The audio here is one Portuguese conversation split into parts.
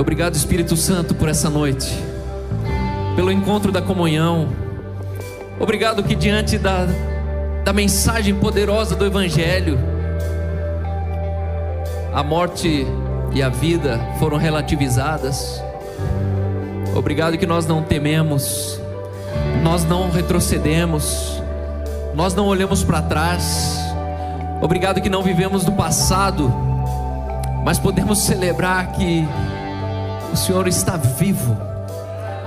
Obrigado, Espírito Santo, por essa noite, pelo encontro da comunhão. Obrigado que diante da, da mensagem poderosa do Evangelho, a morte e a vida foram relativizadas. Obrigado que nós não tememos, nós não retrocedemos, nós não olhamos para trás. Obrigado que não vivemos do passado, mas podemos celebrar que o Senhor está vivo.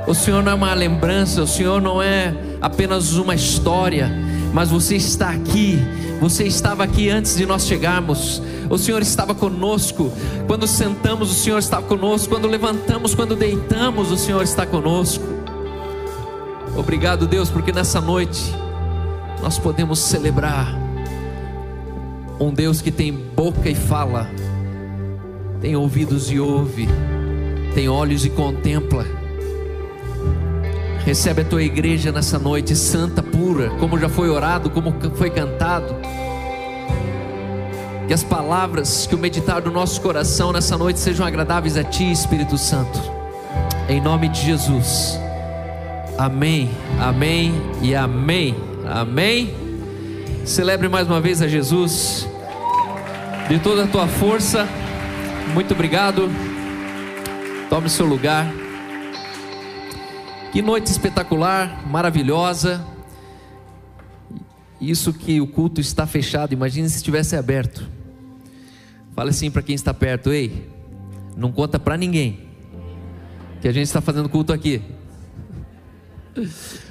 O Senhor não é uma lembrança, o Senhor não é apenas uma história, mas você está aqui, você estava aqui antes de nós chegarmos. O Senhor estava conosco. Quando sentamos, o Senhor estava conosco. Quando levantamos, quando deitamos, o Senhor está conosco. Obrigado, Deus, porque nessa noite nós podemos celebrar um Deus que tem boca e fala, tem ouvidos e ouve, tem olhos e contempla. Recebe a tua igreja nessa noite santa, pura, como já foi orado, como foi cantado. Que as palavras, que o meditar do nosso coração nessa noite sejam agradáveis a Ti, Espírito Santo. Em nome de Jesus. Amém, amém e amém. Amém. Celebre mais uma vez a Jesus. De toda a tua força. Muito obrigado. Tome seu lugar. Que noite espetacular, maravilhosa. Isso que o culto está fechado, imagine se estivesse aberto. Fale assim para quem está perto, ei, não conta para ninguém que a gente está fazendo culto aqui.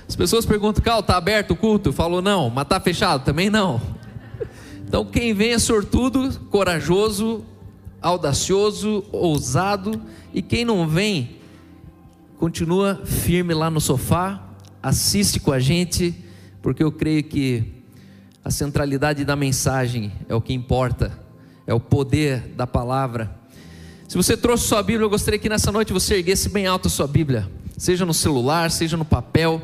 As pessoas perguntam, Cal, está aberto o culto? Falou, não, mas está fechado? Também não. Então quem vem é sortudo, corajoso, audacioso, ousado, e quem não vem, continua firme lá no sofá, assiste com a gente, porque eu creio que a centralidade da mensagem é o que importa, é o poder da palavra. Se você trouxe sua Bíblia, eu gostaria que nessa noite você erguesse bem alto a sua Bíblia, seja no celular, seja no papel.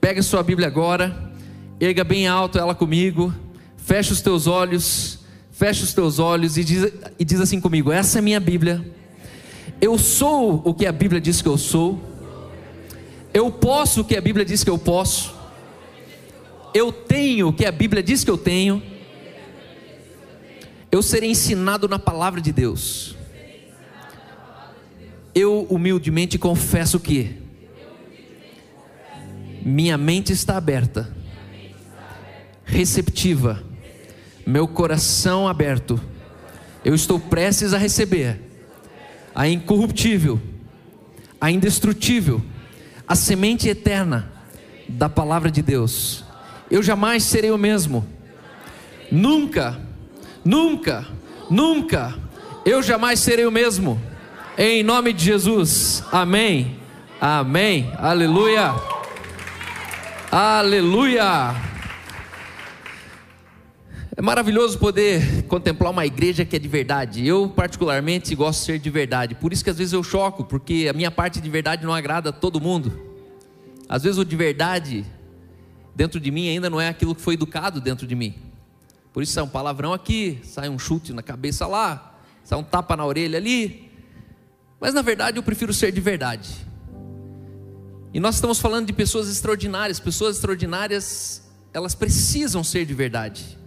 Pega sua Bíblia agora, erga bem alto ela comigo, fecha os teus olhos, fecha os teus olhos e diz, e diz assim comigo: Essa é minha Bíblia. Eu sou o que a Bíblia diz que eu sou. Eu posso o que a Bíblia diz que eu posso eu tenho o que a Bíblia diz que eu tenho, eu serei ensinado na palavra de Deus. Eu humildemente confesso que minha mente está aberta, receptiva, meu coração aberto. Eu estou prestes a receber a incorruptível, a indestrutível, a semente eterna da palavra de Deus eu jamais serei o mesmo. Nunca, nunca, nunca, eu jamais serei o mesmo. Em nome de Jesus, amém, amém, aleluia, aleluia. É maravilhoso poder contemplar uma igreja que é de verdade. Eu, particularmente, gosto de ser de verdade. Por isso que às vezes eu choco, porque a minha parte de verdade não agrada a todo mundo. Às vezes o de verdade dentro de mim ainda não é aquilo que foi educado dentro de mim. Por isso sai um palavrão aqui, sai um chute na cabeça lá, sai um tapa na orelha ali. Mas na verdade eu prefiro ser de verdade. E nós estamos falando de pessoas extraordinárias, pessoas extraordinárias, elas precisam ser de verdade.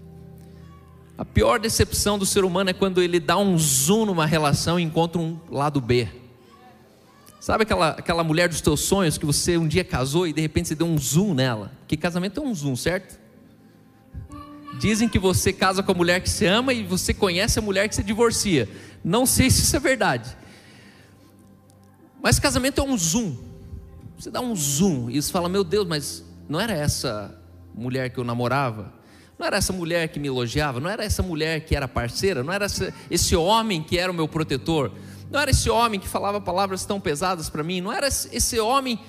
A pior decepção do ser humano é quando ele dá um zoom numa relação e encontra um lado B. Sabe aquela, aquela mulher dos teus sonhos que você um dia casou e de repente você deu um zoom nela? Que casamento é um zoom, certo? Dizem que você casa com a mulher que você ama e você conhece a mulher que você divorcia. Não sei se isso é verdade. Mas casamento é um zoom. Você dá um zoom e você fala: Meu Deus, mas não era essa mulher que eu namorava? Não era essa mulher que me elogiava? Não era essa mulher que era parceira? Não era esse homem que era o meu protetor? Não era esse homem que falava palavras tão pesadas para mim, não era esse homem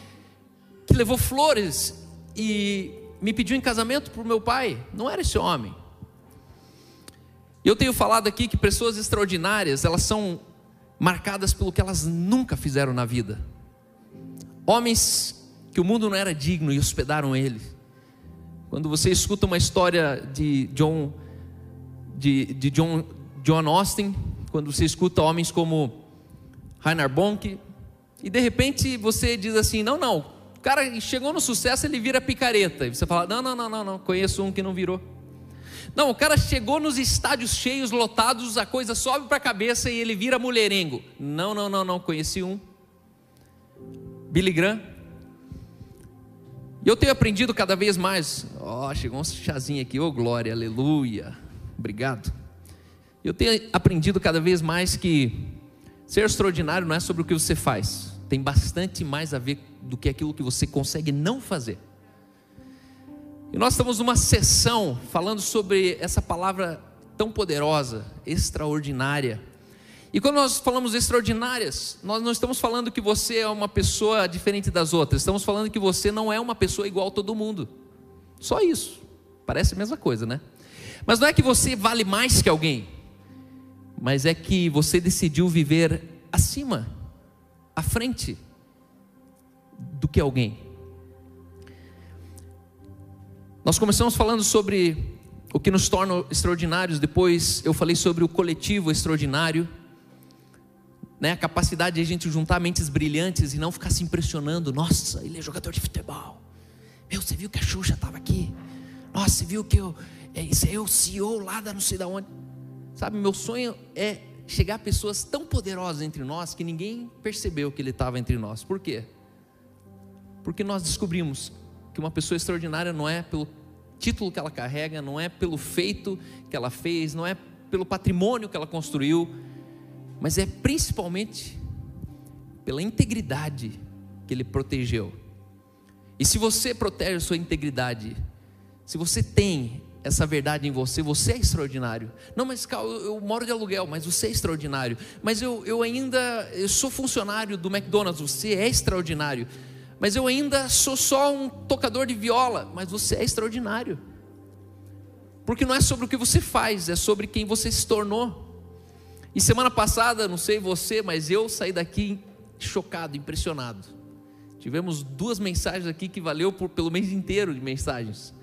que levou flores e me pediu em casamento para o meu pai, não era esse homem. Eu tenho falado aqui que pessoas extraordinárias, elas são marcadas pelo que elas nunca fizeram na vida. Homens que o mundo não era digno e hospedaram ele. Quando você escuta uma história de John, de, de John, John Austin, quando você escuta homens como Rainer Bonk, e de repente você diz assim: não, não, o cara chegou no sucesso, ele vira picareta. E você fala: não, não, não, não, não, conheço um que não virou. Não, o cara chegou nos estádios cheios, lotados, a coisa sobe para a cabeça e ele vira mulherengo. Não, não, não, não, conheci um. Billy Graham. E eu tenho aprendido cada vez mais. Ó, oh, chegou um chazinho aqui, ô oh, glória, aleluia. Obrigado. Eu tenho aprendido cada vez mais que ser extraordinário não é sobre o que você faz, tem bastante mais a ver do que aquilo que você consegue não fazer. E nós estamos numa sessão falando sobre essa palavra tão poderosa, extraordinária. E quando nós falamos extraordinárias, nós não estamos falando que você é uma pessoa diferente das outras, estamos falando que você não é uma pessoa igual a todo mundo. Só isso. Parece a mesma coisa, né? Mas não é que você vale mais que alguém, mas é que você decidiu viver acima, à frente do que alguém. Nós começamos falando sobre o que nos torna extraordinários, depois eu falei sobre o coletivo extraordinário, né? a capacidade de a gente juntar mentes brilhantes e não ficar se impressionando. Nossa, ele é jogador de futebol. Meu, você viu que a Xuxa estava aqui? Nossa, você viu que eu, é, isso é o CEO lá da não sei da onde. Sabe, meu sonho é chegar a pessoas tão poderosas entre nós que ninguém percebeu que ele estava entre nós. Por quê? Porque nós descobrimos que uma pessoa extraordinária não é pelo título que ela carrega, não é pelo feito que ela fez, não é pelo patrimônio que ela construiu, mas é principalmente pela integridade que ele protegeu. E se você protege a sua integridade, se você tem essa verdade em você, você é extraordinário. Não, mas Cal, eu, eu moro de aluguel, mas você é extraordinário. Mas eu, eu ainda eu sou funcionário do McDonald's, você é extraordinário mas eu ainda sou só um tocador de viola, mas você é extraordinário. Porque não é sobre o que você faz, é sobre quem você se tornou. E semana passada, não sei você, mas eu saí daqui chocado, impressionado. Tivemos duas mensagens aqui que valeu por, pelo mês inteiro de mensagens.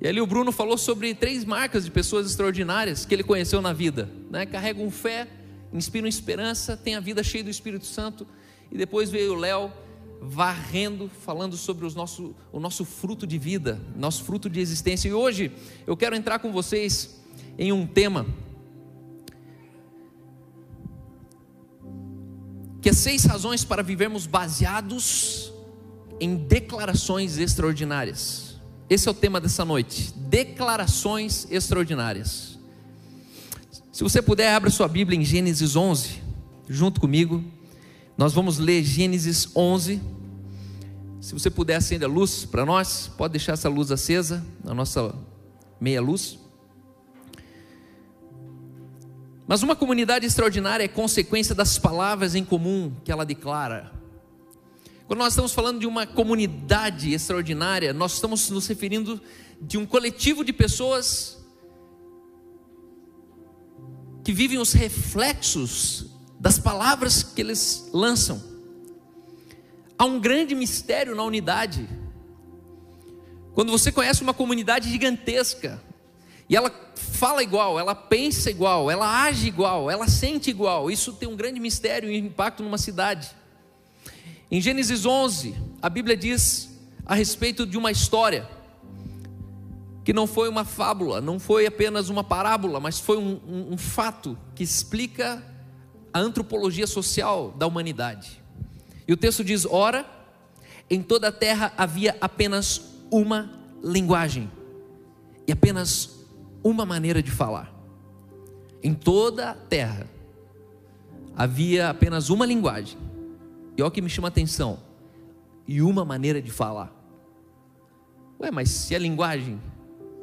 E ali o Bruno falou sobre três marcas de pessoas extraordinárias que ele conheceu na vida. Né? Carregam fé, inspiram esperança, têm a vida cheia do Espírito Santo. E depois veio o Léo, varrendo, falando sobre os nosso, o nosso fruto de vida, nosso fruto de existência. E hoje eu quero entrar com vocês em um tema que é seis razões para vivermos baseados em declarações extraordinárias. Esse é o tema dessa noite: declarações extraordinárias. Se você puder, abra sua Bíblia em Gênesis 11, junto comigo. Nós vamos ler Gênesis 11. Se você puder acender a luz para nós, pode deixar essa luz acesa, a nossa meia luz. Mas uma comunidade extraordinária é consequência das palavras em comum que ela declara. Quando nós estamos falando de uma comunidade extraordinária, nós estamos nos referindo de um coletivo de pessoas que vivem os reflexos das palavras que eles lançam. Há um grande mistério na unidade. Quando você conhece uma comunidade gigantesca, e ela fala igual, ela pensa igual, ela age igual, ela sente igual, isso tem um grande mistério e impacto numa cidade. Em Gênesis 11, a Bíblia diz a respeito de uma história que não foi uma fábula, não foi apenas uma parábola, mas foi um, um, um fato que explica a antropologia social da humanidade. E o texto diz: ora, em toda a terra havia apenas uma linguagem e apenas uma maneira de falar. Em toda a terra havia apenas uma linguagem. E olha o que me chama a atenção: e uma maneira de falar. Ué, mas se a linguagem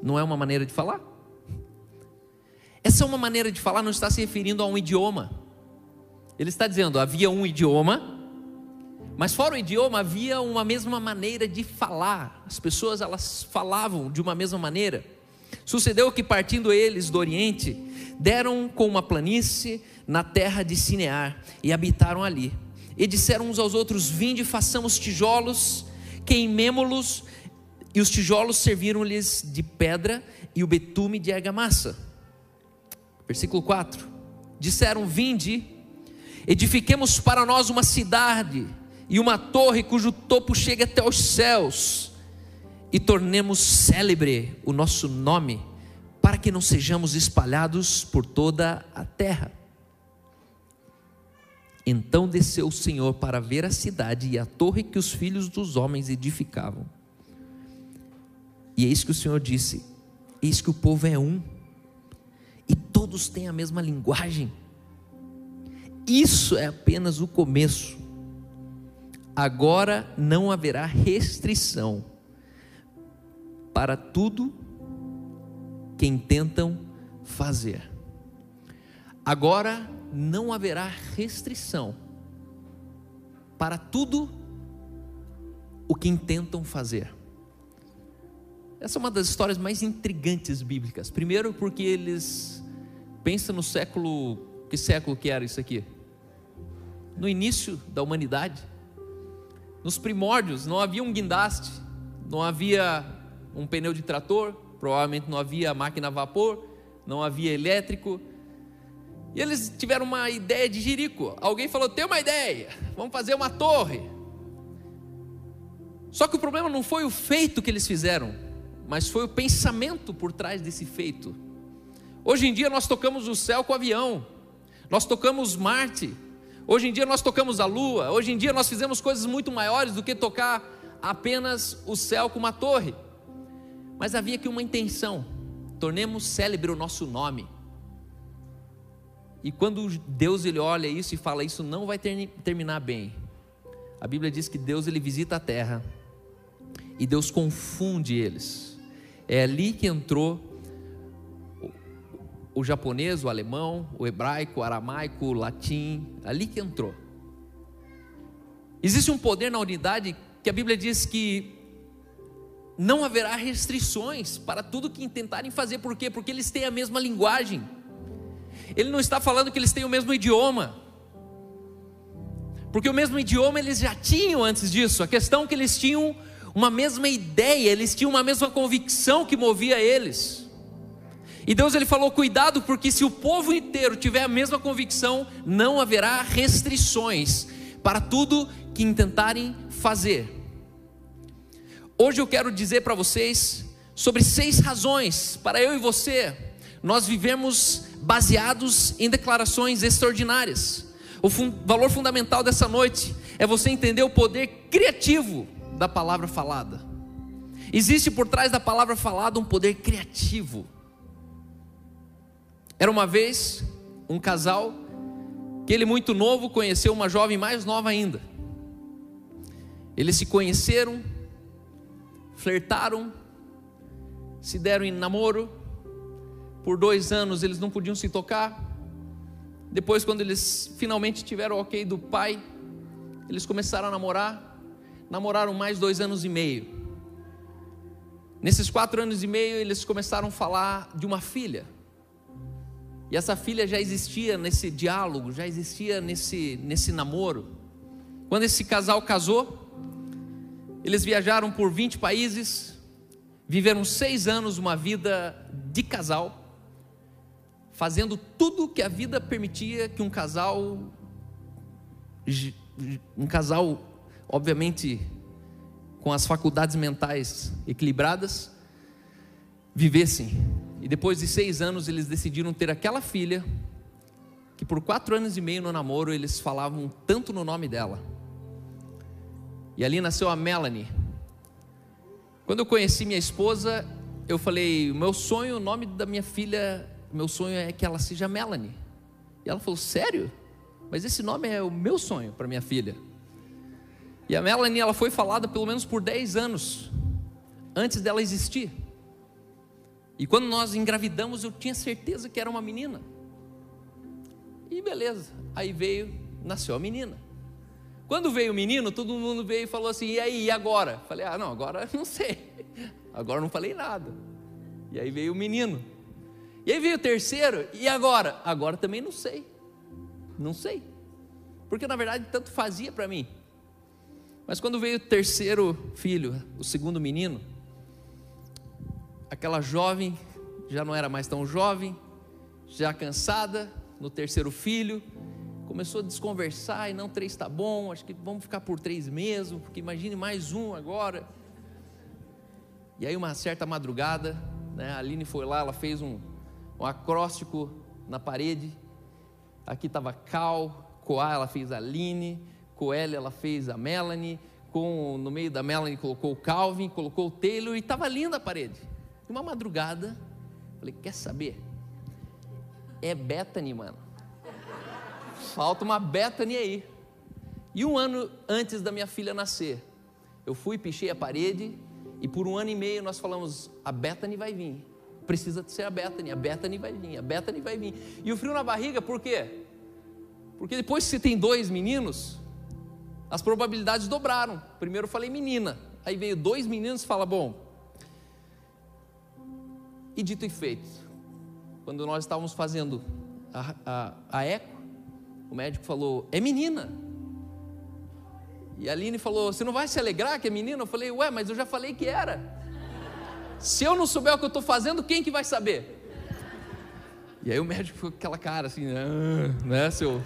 não é uma maneira de falar? Essa é uma maneira de falar não está se referindo a um idioma. Ele está dizendo: havia um idioma, mas fora o idioma havia uma mesma maneira de falar. As pessoas elas falavam de uma mesma maneira. Sucedeu que partindo eles do Oriente, deram com uma planície na terra de Sinear e habitaram ali. E disseram uns aos outros: Vinde, façamos tijolos, queimemo-los. E os tijolos serviram-lhes de pedra e o betume de argamassa. Versículo 4: Disseram: Vinde, Edifiquemos para nós uma cidade e uma torre cujo topo chegue até os céus, e tornemos célebre o nosso nome, para que não sejamos espalhados por toda a terra. Então desceu o Senhor para ver a cidade e a torre que os filhos dos homens edificavam. E eis que o Senhor disse: Eis que o povo é um, e todos têm a mesma linguagem. Isso é apenas o começo. Agora não haverá restrição para tudo que intentam fazer. Agora não haverá restrição para tudo o que intentam fazer. Essa é uma das histórias mais intrigantes bíblicas. Primeiro, porque eles pensam no século. Que século que era isso aqui? No início da humanidade. Nos primórdios, não havia um guindaste, não havia um pneu de trator, provavelmente não havia máquina a vapor, não havia elétrico, e eles tiveram uma ideia de Jerico. Alguém falou: tem uma ideia, vamos fazer uma torre. Só que o problema não foi o feito que eles fizeram, mas foi o pensamento por trás desse feito. Hoje em dia nós tocamos o céu com o avião, nós tocamos Marte, hoje em dia nós tocamos a Lua, hoje em dia nós fizemos coisas muito maiores do que tocar apenas o céu com uma torre. Mas havia aqui uma intenção: tornemos célebre o nosso nome. E quando Deus ele olha isso e fala isso não vai ter, terminar bem. A Bíblia diz que Deus ele visita a terra e Deus confunde eles. É ali que entrou o, o japonês, o alemão, o hebraico, o aramaico, o latim, ali que entrou. Existe um poder na unidade que a Bíblia diz que não haverá restrições para tudo que tentarem fazer, por quê? Porque eles têm a mesma linguagem. Ele não está falando que eles têm o mesmo idioma. Porque o mesmo idioma eles já tinham antes disso. A questão é que eles tinham uma mesma ideia, eles tinham uma mesma convicção que movia eles. E Deus ele falou: cuidado, porque se o povo inteiro tiver a mesma convicção, não haverá restrições para tudo que intentarem fazer. Hoje eu quero dizer para vocês sobre seis razões para eu e você nós vivemos baseados em declarações extraordinárias. O fun valor fundamental dessa noite é você entender o poder criativo da palavra falada. Existe por trás da palavra falada um poder criativo. Era uma vez um casal que ele muito novo conheceu uma jovem mais nova ainda. Eles se conheceram, flertaram, se deram em namoro, por dois anos eles não podiam se tocar. Depois, quando eles finalmente tiveram o ok do pai, eles começaram a namorar. Namoraram mais dois anos e meio. Nesses quatro anos e meio, eles começaram a falar de uma filha. E essa filha já existia nesse diálogo, já existia nesse, nesse namoro. Quando esse casal casou, eles viajaram por 20 países, viveram seis anos uma vida de casal fazendo tudo que a vida permitia que um casal, um casal, obviamente, com as faculdades mentais equilibradas, vivessem. E depois de seis anos eles decidiram ter aquela filha, que por quatro anos e meio no namoro eles falavam tanto no nome dela. E ali nasceu a Melanie. Quando eu conheci minha esposa, eu falei: o meu sonho, o nome da minha filha meu sonho é que ela seja Melanie. E ela falou: Sério? Mas esse nome é o meu sonho para minha filha. E a Melanie ela foi falada pelo menos por 10 anos antes dela existir. E quando nós engravidamos, eu tinha certeza que era uma menina. E beleza, aí veio, nasceu a menina. Quando veio o menino, todo mundo veio e falou assim: e aí, e agora? Falei: ah, não, agora não sei. Agora não falei nada. E aí veio o menino. E aí veio o terceiro, e agora? Agora também não sei. Não sei. Porque na verdade tanto fazia para mim. Mas quando veio o terceiro filho, o segundo menino, aquela jovem já não era mais tão jovem, já cansada, no terceiro filho, começou a desconversar e não três está bom, acho que vamos ficar por três mesmo, porque imagine mais um agora. E aí uma certa madrugada, né, a Aline foi lá, ela fez um, um acróstico na parede. Aqui estava Cal, Coá, ela fez a Aline, Coelho, ela fez a Melanie, com, no meio da Melanie colocou o Calvin, colocou o Taylor e estava linda a parede. Uma madrugada, falei, quer saber? É Bethany, mano. Falta uma Bethany aí. E um ano antes da minha filha nascer, eu fui, pichei a parede e por um ano e meio nós falamos: a Bethany vai vir. Precisa ser a Bethany, a Bethany vai vir, a Bethany vai vir. E o frio na barriga, por quê? Porque depois que você tem dois meninos, as probabilidades dobraram. Primeiro eu falei menina, aí veio dois meninos e fala: bom. E dito e feito, quando nós estávamos fazendo a, a, a eco, o médico falou: é menina. E a Aline falou: Você não vai se alegrar que é menina? Eu falei: Ué, mas eu já falei que era. Se eu não souber o que eu estou fazendo, quem que vai saber? E aí o médico ficou com aquela cara assim, ah", né, seu.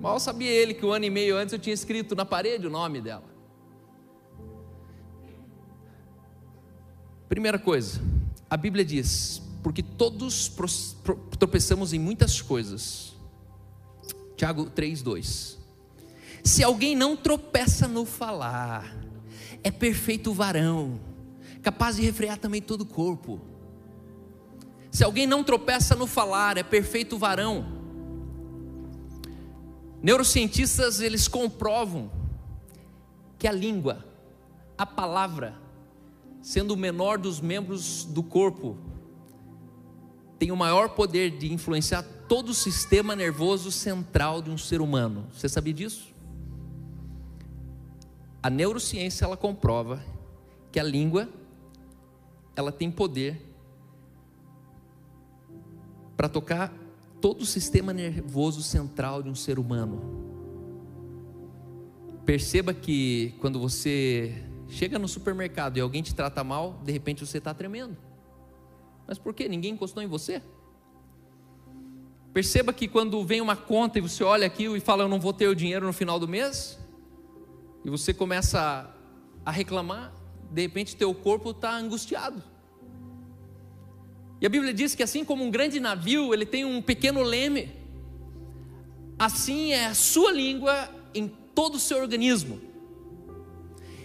Mal sabia ele que um ano e meio antes eu tinha escrito na parede o nome dela. Primeira coisa, a Bíblia diz: porque todos tropeçamos em muitas coisas. Tiago 3,2. Se alguém não tropeça no falar, é perfeito varão, capaz de refrear também todo o corpo. Se alguém não tropeça no falar, é perfeito varão. Neurocientistas eles comprovam que a língua, a palavra, sendo o menor dos membros do corpo, tem o maior poder de influenciar todo o sistema nervoso central de um ser humano. Você sabia disso? A neurociência ela comprova que a língua ela tem poder para tocar todo o sistema nervoso central de um ser humano. Perceba que quando você chega no supermercado e alguém te trata mal, de repente você está tremendo. Mas por quê? Ninguém encostou em você? Perceba que quando vem uma conta e você olha aquilo e fala, eu não vou ter o dinheiro no final do mês, e você começa a reclamar, de repente teu corpo está angustiado. E a Bíblia diz que assim como um grande navio, ele tem um pequeno leme, assim é a sua língua em todo o seu organismo.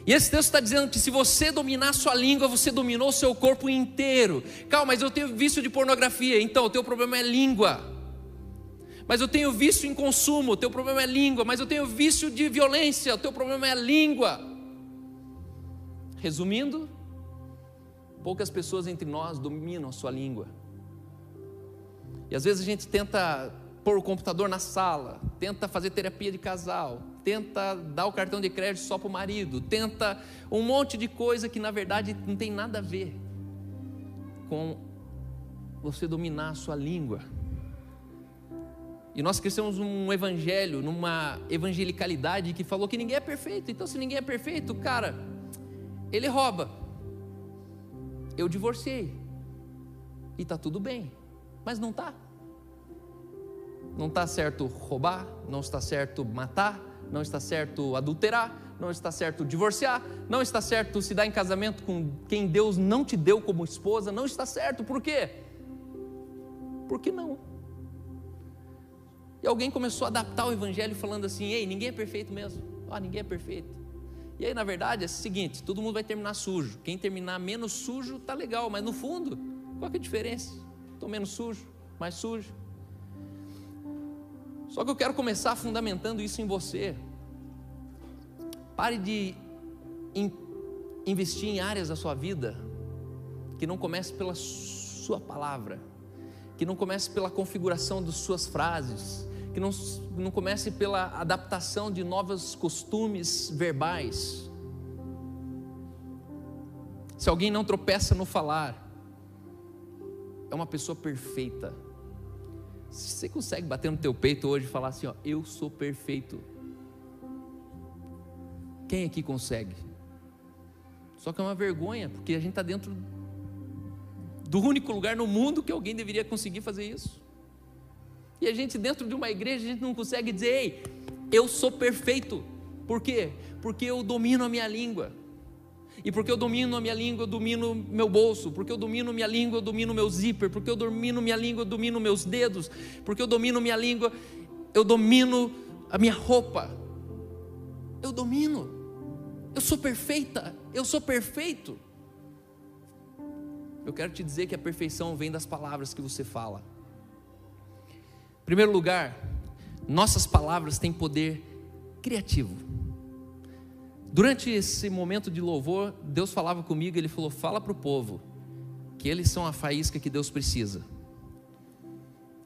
E esse texto está dizendo que se você dominar a sua língua, você dominou o seu corpo inteiro. Calma, mas eu tenho vício de pornografia, então o teu problema é língua. Mas eu tenho vício em consumo, o teu problema é língua. Mas eu tenho vício de violência, o teu problema é língua. Resumindo, poucas pessoas entre nós dominam a sua língua. E às vezes a gente tenta pôr o computador na sala, tenta fazer terapia de casal, tenta dar o cartão de crédito só para o marido, tenta um monte de coisa que na verdade não tem nada a ver com você dominar a sua língua. E nós crescemos num evangelho, numa evangelicalidade que falou que ninguém é perfeito. Então, se ninguém é perfeito, cara, ele rouba. Eu divorciei. E está tudo bem. Mas não está. Não está certo roubar, não está certo matar, não está certo adulterar, não está certo divorciar, não está certo se dar em casamento com quem Deus não te deu como esposa, não está certo. Por quê? Porque não. E alguém começou a adaptar o evangelho falando assim: ei, ninguém é perfeito mesmo. Ah, ninguém é perfeito. E aí, na verdade, é o seguinte: todo mundo vai terminar sujo. Quem terminar menos sujo, tá legal, mas no fundo, qual que é a diferença? Estou menos sujo, mais sujo. Só que eu quero começar fundamentando isso em você. Pare de in, investir em áreas da sua vida que não comece pela sua palavra, que não comece pela configuração das suas frases, que não, não comece pela adaptação de novos costumes verbais. Se alguém não tropeça no falar, é uma pessoa perfeita. Você consegue bater no teu peito hoje e falar assim, ó, eu sou perfeito. Quem aqui consegue? Só que é uma vergonha, porque a gente está dentro do único lugar no mundo que alguém deveria conseguir fazer isso. E a gente, dentro de uma igreja, a gente não consegue dizer, ei, eu sou perfeito. Por quê? Porque eu domino a minha língua. E porque eu domino a minha língua, eu domino meu bolso. Porque eu domino minha língua, eu domino meu zíper. Porque eu domino minha língua, eu domino meus dedos. Porque eu domino minha língua, eu domino a minha roupa. Eu domino. Eu sou perfeita. Eu sou perfeito. Eu quero te dizer que a perfeição vem das palavras que você fala. Em primeiro lugar, nossas palavras têm poder criativo. Durante esse momento de louvor, Deus falava comigo, ele falou: "Fala para o povo que eles são a faísca que Deus precisa".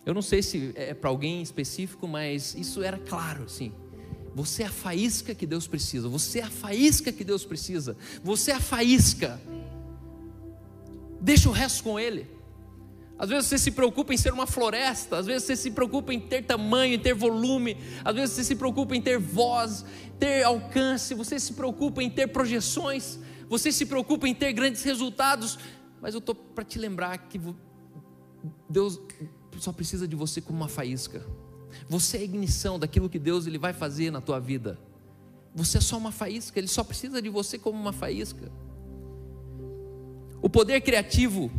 Eu não sei se é para alguém específico, mas isso era claro, assim. Você é a faísca que Deus precisa. Você é a faísca que Deus precisa. Você é a faísca. Deixa o resto com Ele. Às vezes você se preocupa em ser uma floresta, às vezes você se preocupa em ter tamanho, em ter volume, às vezes você se preocupa em ter voz, ter alcance, você se preocupa em ter projeções, você se preocupa em ter grandes resultados, mas eu estou para te lembrar que Deus só precisa de você como uma faísca. Você é a ignição daquilo que Deus ele vai fazer na tua vida. Você é só uma faísca, Ele só precisa de você como uma faísca. O poder criativo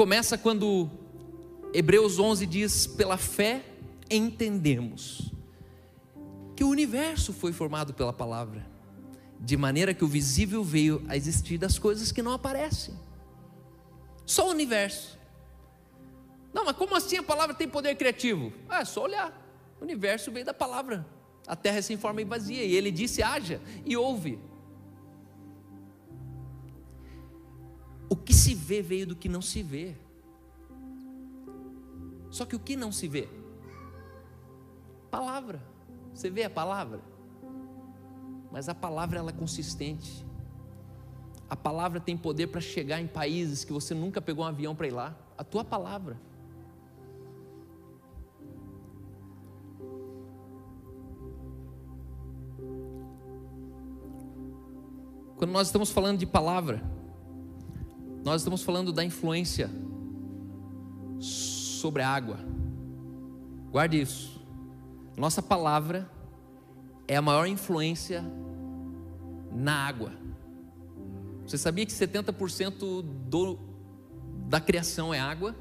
começa quando Hebreus 11 diz: pela fé entendemos que o universo foi formado pela palavra, de maneira que o visível veio a existir das coisas que não aparecem. Só o universo. Não, mas como assim a palavra tem poder criativo? Ah, é só olhar. O universo veio da palavra. A terra é sem forma e vazia. E ele disse: haja, e ouve. O que se vê veio do que não se vê. Só que o que não se vê? Palavra. Você vê a palavra? Mas a palavra ela é consistente. A palavra tem poder para chegar em países que você nunca pegou um avião para ir lá. A tua palavra. Quando nós estamos falando de palavra, nós estamos falando da influência sobre a água. Guarde isso. Nossa palavra é a maior influência na água. Você sabia que 70% do, da criação é água?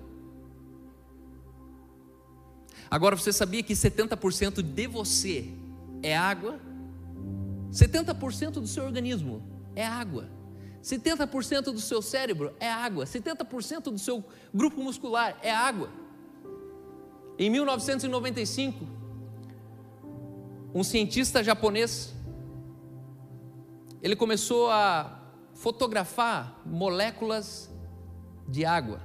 Agora você sabia que 70% de você é água? 70% do seu organismo é água. 70% do seu cérebro é água. 70% do seu grupo muscular é água. Em 1995, um cientista japonês ele começou a fotografar moléculas de água.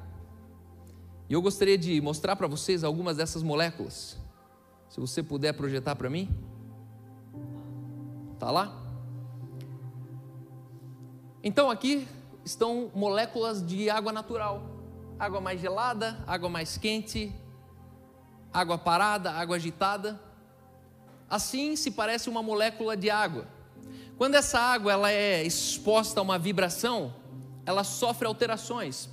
E eu gostaria de mostrar para vocês algumas dessas moléculas. Se você puder projetar para mim. Tá lá? Então aqui estão moléculas de água natural: água mais gelada, água mais quente, água parada, água agitada. Assim se parece uma molécula de água. Quando essa água ela é exposta a uma vibração, ela sofre alterações.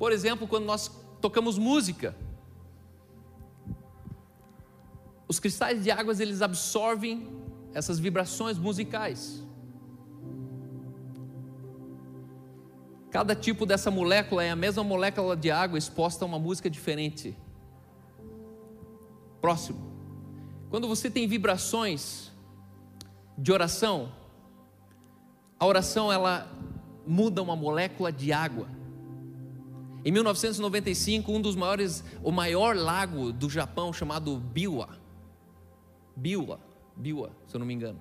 Por exemplo, quando nós tocamos música, os cristais de águas eles absorvem essas vibrações musicais. Cada tipo dessa molécula é a mesma molécula de água exposta a uma música diferente. Próximo. Quando você tem vibrações de oração, a oração ela muda uma molécula de água. Em 1995, um dos maiores, o maior lago do Japão chamado Biwa, Biwa, Biwa, se eu não me engano,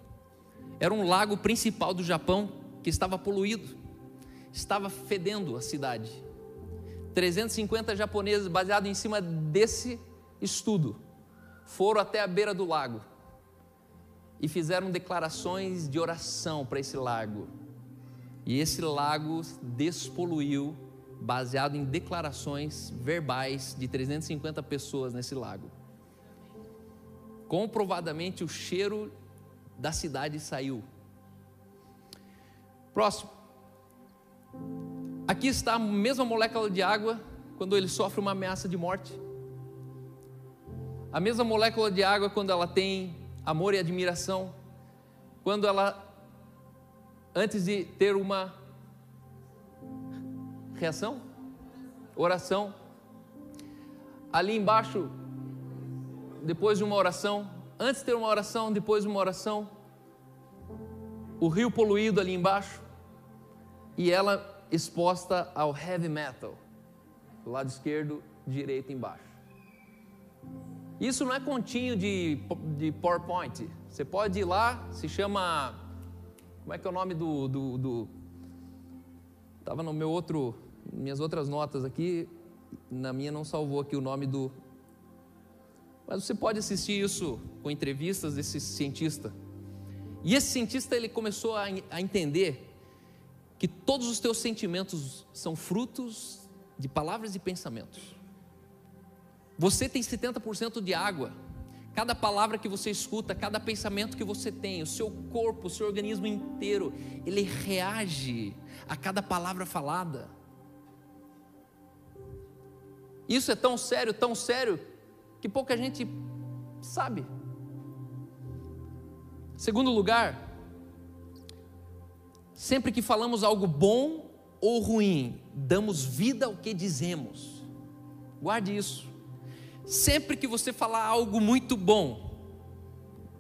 era um lago principal do Japão que estava poluído estava fedendo a cidade. 350 japoneses, baseados em cima desse estudo, foram até a beira do lago e fizeram declarações de oração para esse lago. E esse lago despoluiu, baseado em declarações verbais de 350 pessoas nesse lago. Comprovadamente o cheiro da cidade saiu. Próximo. Aqui está a mesma molécula de água quando ele sofre uma ameaça de morte. A mesma molécula de água quando ela tem amor e admiração, quando ela antes de ter uma reação, oração, ali embaixo, depois de uma oração, antes de ter uma oração, depois de uma oração, o rio poluído ali embaixo e ela exposta ao heavy metal, do lado esquerdo, direito embaixo. Isso não é continho de, de PowerPoint. Você pode ir lá, se chama. Como é que é o nome do. do, do Estava no meu outro. Minhas outras notas aqui. Na minha não salvou aqui o nome do. Mas você pode assistir isso com entrevistas desse cientista. E esse cientista ele começou a, a entender que todos os teus sentimentos são frutos de palavras e pensamentos. Você tem 70% de água. Cada palavra que você escuta, cada pensamento que você tem, o seu corpo, o seu organismo inteiro, ele reage a cada palavra falada. Isso é tão sério, tão sério, que pouca gente sabe. Segundo lugar, sempre que falamos algo bom ou ruim, damos vida ao que dizemos. Guarde isso. Sempre que você falar algo muito bom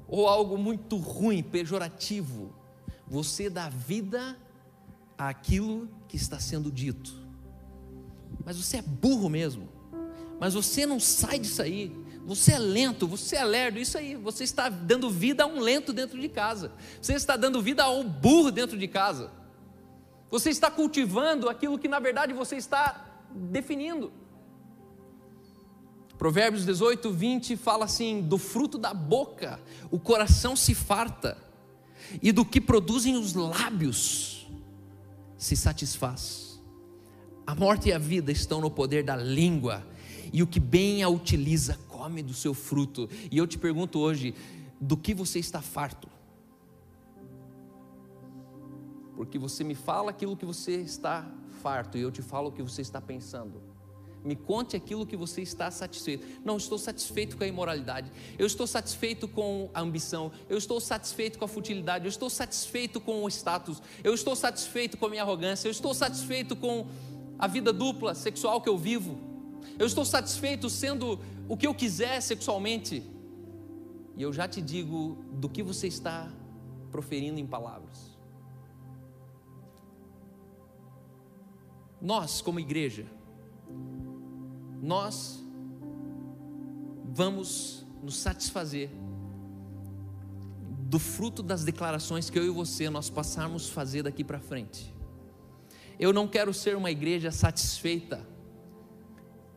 ou algo muito ruim, pejorativo, você dá vida àquilo que está sendo dito. Mas você é burro mesmo. Mas você não sai disso aí. Você é lento, você é lerdo, isso aí. Você está dando vida a um lento dentro de casa. Você está dando vida a um burro dentro de casa. Você está cultivando aquilo que na verdade você está definindo. Provérbios 18, 20 fala assim: do fruto da boca o coração se farta, e do que produzem os lábios se satisfaz. A morte e a vida estão no poder da língua, e o que bem a utiliza come do seu fruto. E eu te pergunto hoje: do que você está farto? Porque você me fala aquilo que você está farto e eu te falo o que você está pensando. Me conte aquilo que você está satisfeito. Não estou satisfeito com a imoralidade. Eu estou satisfeito com a ambição. Eu estou satisfeito com a futilidade. Eu estou satisfeito com o status. Eu estou satisfeito com a minha arrogância. Eu estou satisfeito com a vida dupla sexual que eu vivo. Eu estou satisfeito sendo o que eu quiser sexualmente. E eu já te digo do que você está proferindo em palavras. Nós, como igreja, nós vamos nos satisfazer do fruto das declarações que eu e você nós passarmos fazer daqui para frente. Eu não quero ser uma igreja satisfeita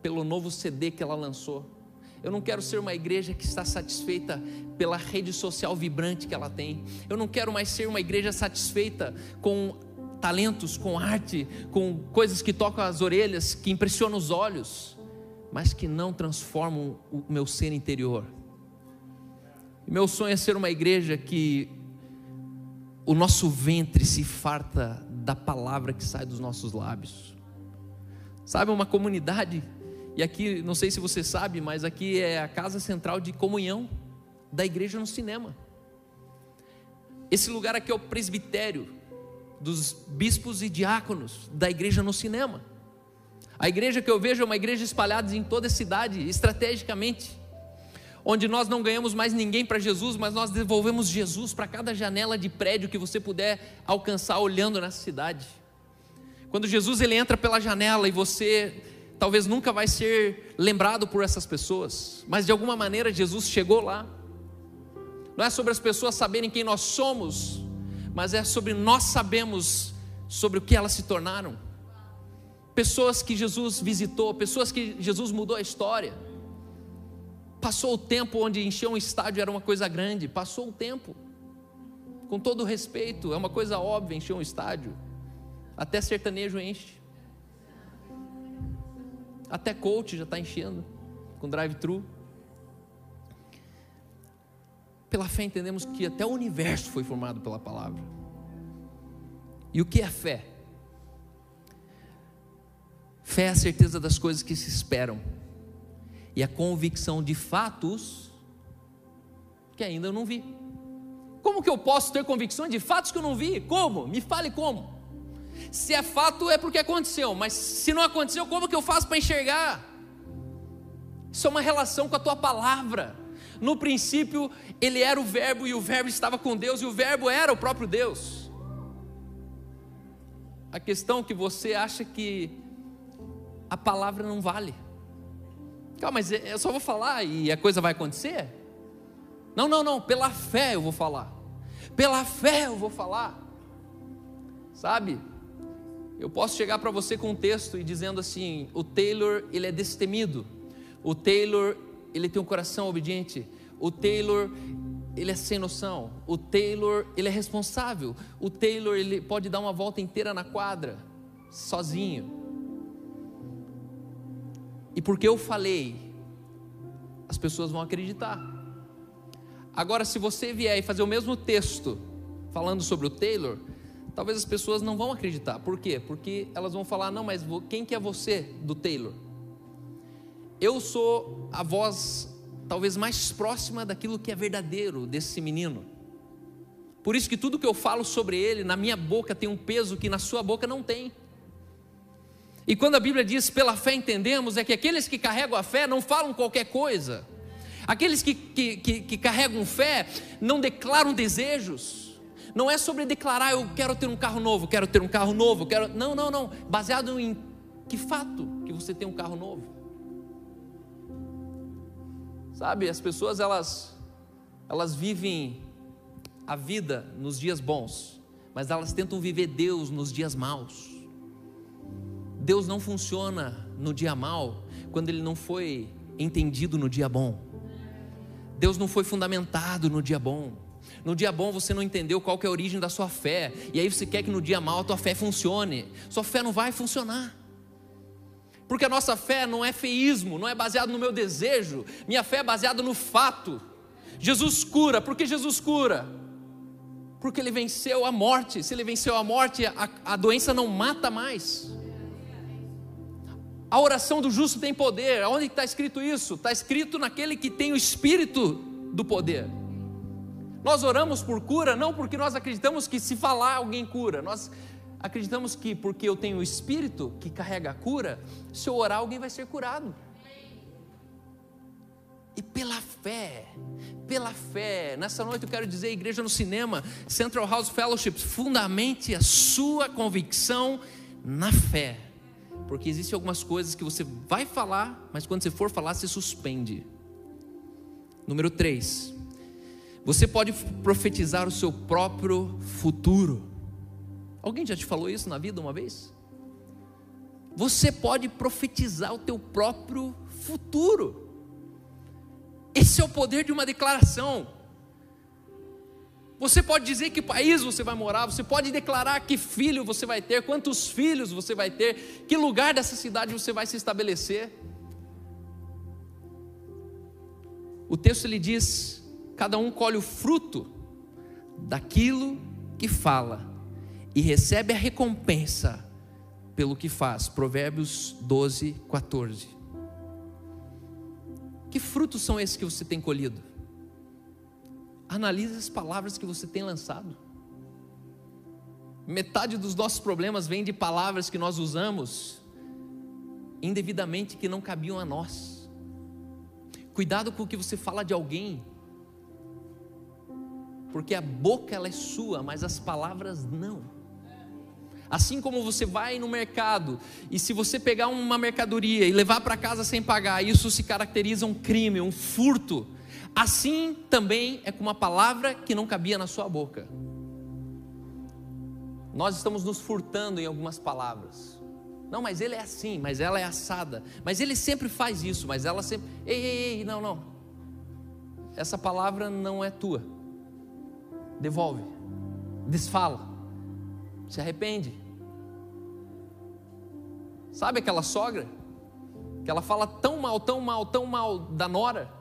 pelo novo CD que ela lançou. Eu não quero ser uma igreja que está satisfeita pela rede social vibrante que ela tem. Eu não quero mais ser uma igreja satisfeita com talentos, com arte, com coisas que tocam as orelhas, que impressionam os olhos, mas que não transformam o meu ser interior. Meu sonho é ser uma igreja que o nosso ventre se farta da palavra que sai dos nossos lábios. Sabe, uma comunidade e aqui, não sei se você sabe, mas aqui é a casa central de comunhão da igreja no cinema. Esse lugar aqui é o presbitério dos bispos e diáconos da igreja no cinema. A igreja que eu vejo é uma igreja espalhada em toda a cidade, estrategicamente, onde nós não ganhamos mais ninguém para Jesus, mas nós devolvemos Jesus para cada janela de prédio que você puder alcançar olhando nessa cidade. Quando Jesus ele entra pela janela e você talvez nunca vai ser lembrado por essas pessoas, mas de alguma maneira Jesus chegou lá. Não é sobre as pessoas saberem quem nós somos, mas é sobre nós sabemos sobre o que elas se tornaram. Pessoas que Jesus visitou, pessoas que Jesus mudou a história. Passou o tempo onde encher um estádio era uma coisa grande, passou o tempo. Com todo respeito, é uma coisa óbvia encher um estádio. Até sertanejo enche. Até coach já está enchendo com drive-thru. Pela fé entendemos que até o universo foi formado pela palavra. E o que é fé? Fé é a certeza das coisas que se esperam e a convicção de fatos que ainda eu não vi. Como que eu posso ter convicção de fatos que eu não vi? Como? Me fale como. Se é fato, é porque aconteceu, mas se não aconteceu, como que eu faço para enxergar? Isso é uma relação com a tua palavra. No princípio, ele era o Verbo e o Verbo estava com Deus e o Verbo era o próprio Deus. A questão é que você acha que a palavra não vale. Calma, mas eu só vou falar e a coisa vai acontecer? Não, não, não, pela fé eu vou falar. Pela fé eu vou falar. Sabe? Eu posso chegar para você com um texto e dizendo assim: o Taylor, ele é destemido. O Taylor, ele tem um coração obediente. O Taylor, ele é sem noção. O Taylor, ele é responsável. O Taylor, ele pode dar uma volta inteira na quadra, sozinho. E porque eu falei, as pessoas vão acreditar. Agora, se você vier e fazer o mesmo texto falando sobre o Taylor, talvez as pessoas não vão acreditar. Por quê? Porque elas vão falar: não, mas quem que é você do Taylor? Eu sou a voz talvez mais próxima daquilo que é verdadeiro desse menino. Por isso que tudo que eu falo sobre ele, na minha boca tem um peso que na sua boca não tem. E quando a Bíblia diz pela fé entendemos, é que aqueles que carregam a fé não falam qualquer coisa. Aqueles que, que, que, que carregam fé não declaram desejos. Não é sobre declarar eu quero ter um carro novo, quero ter um carro novo, quero. Não, não, não. Baseado em que fato que você tem um carro novo. Sabe, as pessoas elas elas vivem a vida nos dias bons, mas elas tentam viver Deus nos dias maus. Deus não funciona no dia mal quando ele não foi entendido no dia bom. Deus não foi fundamentado no dia bom. No dia bom você não entendeu qual é a origem da sua fé, e aí você quer que no dia mal a tua fé funcione. Sua fé não vai funcionar. Porque a nossa fé não é feísmo, não é baseado no meu desejo, minha fé é baseada no fato. Jesus cura, por que Jesus cura? Porque ele venceu a morte. Se ele venceu a morte, a, a doença não mata mais. A oração do justo tem poder. Onde está escrito isso? Está escrito naquele que tem o espírito do poder. Nós oramos por cura não porque nós acreditamos que se falar alguém cura. Nós acreditamos que porque eu tenho o espírito que carrega a cura, se eu orar alguém vai ser curado. E pela fé, pela fé, nessa noite eu quero dizer, igreja no cinema, Central House Fellowship, fundamente a sua convicção na fé. Porque existem algumas coisas que você vai falar, mas quando você for falar, você suspende. Número 3. Você pode profetizar o seu próprio futuro. Alguém já te falou isso na vida uma vez? Você pode profetizar o teu próprio futuro. Esse é o poder de uma declaração. Você pode dizer que país você vai morar, você pode declarar que filho você vai ter, quantos filhos você vai ter, que lugar dessa cidade você vai se estabelecer. O texto lhe diz: cada um colhe o fruto daquilo que fala e recebe a recompensa pelo que faz. Provérbios 12, 14. Que frutos são esses que você tem colhido? Analise as palavras que você tem lançado. Metade dos nossos problemas vem de palavras que nós usamos indevidamente que não cabiam a nós. Cuidado com o que você fala de alguém, porque a boca ela é sua, mas as palavras não. Assim como você vai no mercado e se você pegar uma mercadoria e levar para casa sem pagar, isso se caracteriza um crime, um furto. Assim também é com uma palavra que não cabia na sua boca. Nós estamos nos furtando em algumas palavras. Não, mas ele é assim, mas ela é assada. Mas ele sempre faz isso, mas ela sempre. Ei, ei, ei, não, não. Essa palavra não é tua. Devolve. Desfala. Se arrepende. Sabe aquela sogra? Que ela fala tão mal, tão mal, tão mal da nora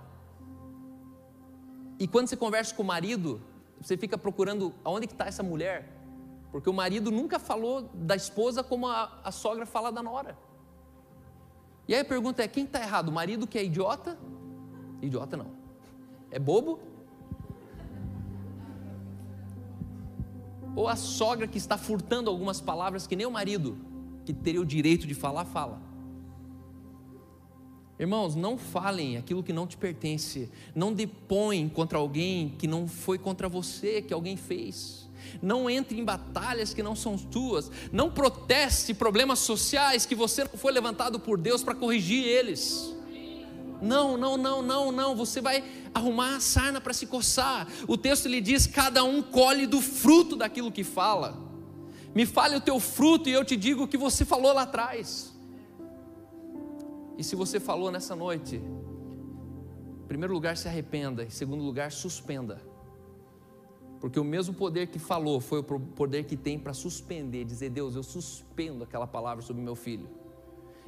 e quando você conversa com o marido, você fica procurando aonde que está essa mulher, porque o marido nunca falou da esposa como a, a sogra fala da nora. E aí a pergunta é: quem está errado? O marido que é idiota? Idiota não. É bobo? Ou a sogra que está furtando algumas palavras que nem o marido, que teria o direito de falar, fala. Irmãos, não falem aquilo que não te pertence. Não depõem contra alguém que não foi contra você, que alguém fez. Não entre em batalhas que não são tuas. Não proteste problemas sociais que você não foi levantado por Deus para corrigir eles. Não, não, não, não, não. Você vai arrumar a sarna para se coçar. O texto lhe diz: cada um colhe do fruto daquilo que fala. Me fale o teu fruto e eu te digo o que você falou lá atrás. E se você falou nessa noite, em primeiro lugar, se arrependa, em segundo lugar, suspenda. Porque o mesmo poder que falou foi o poder que tem para suspender, dizer: Deus, eu suspendo aquela palavra sobre meu filho.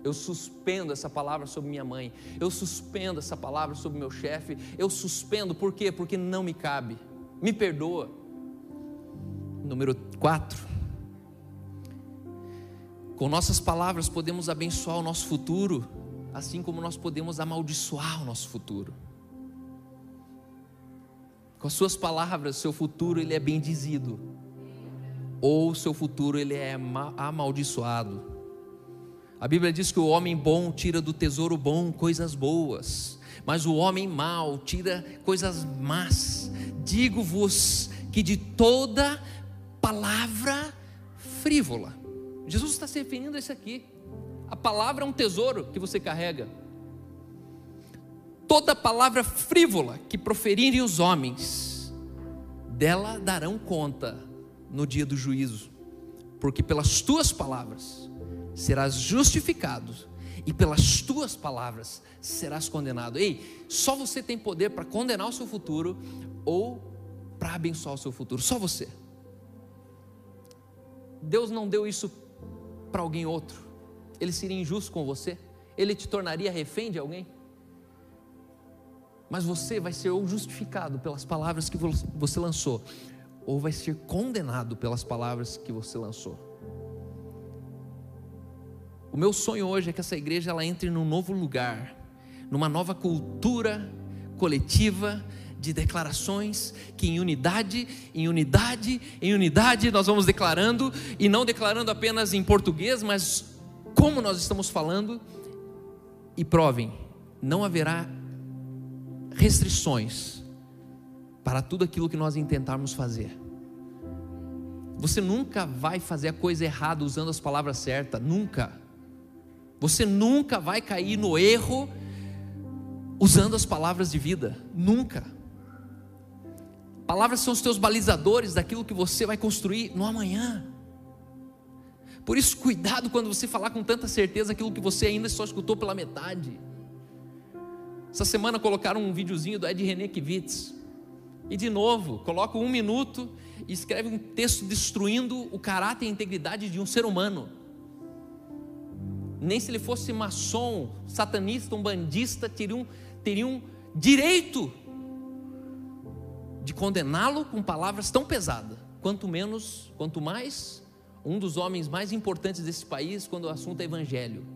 Eu suspendo essa palavra sobre minha mãe. Eu suspendo essa palavra sobre meu chefe. Eu suspendo, por quê? Porque não me cabe. Me perdoa. Número 4. Com nossas palavras podemos abençoar o nosso futuro assim como nós podemos amaldiçoar o nosso futuro. Com as suas palavras, seu futuro ele é bendizido, ou seu futuro ele é amaldiçoado. A Bíblia diz que o homem bom tira do tesouro bom coisas boas, mas o homem mau tira coisas más. Digo-vos que de toda palavra frívola, Jesus está se referindo a isso aqui. A palavra é um tesouro que você carrega. Toda palavra frívola que proferirem os homens, dela darão conta no dia do juízo, porque pelas tuas palavras serás justificado e pelas tuas palavras serás condenado. Ei, só você tem poder para condenar o seu futuro ou para abençoar o seu futuro, só você. Deus não deu isso para alguém outro ele seria injusto com você? Ele te tornaria refém de alguém? Mas você vai ser ou justificado pelas palavras que você lançou, ou vai ser condenado pelas palavras que você lançou. O meu sonho hoje é que essa igreja ela entre num novo lugar, numa nova cultura coletiva de declarações que em unidade, em unidade, em unidade nós vamos declarando e não declarando apenas em português, mas como nós estamos falando, e provem, não haverá restrições para tudo aquilo que nós intentarmos fazer. Você nunca vai fazer a coisa errada usando as palavras certas, nunca. Você nunca vai cair no erro usando as palavras de vida, nunca. Palavras são os teus balizadores daquilo que você vai construir no amanhã. Por isso, cuidado quando você falar com tanta certeza aquilo que você ainda só escutou pela metade. Essa semana colocaram um videozinho do Ed René Kivitz. E de novo, coloca um minuto e escreve um texto destruindo o caráter e a integridade de um ser humano. Nem se ele fosse maçom, satanista, um bandista, teriam, teriam direito de condená-lo com palavras tão pesadas. Quanto menos, quanto mais um dos homens mais importantes desse país quando o assunto é evangelho.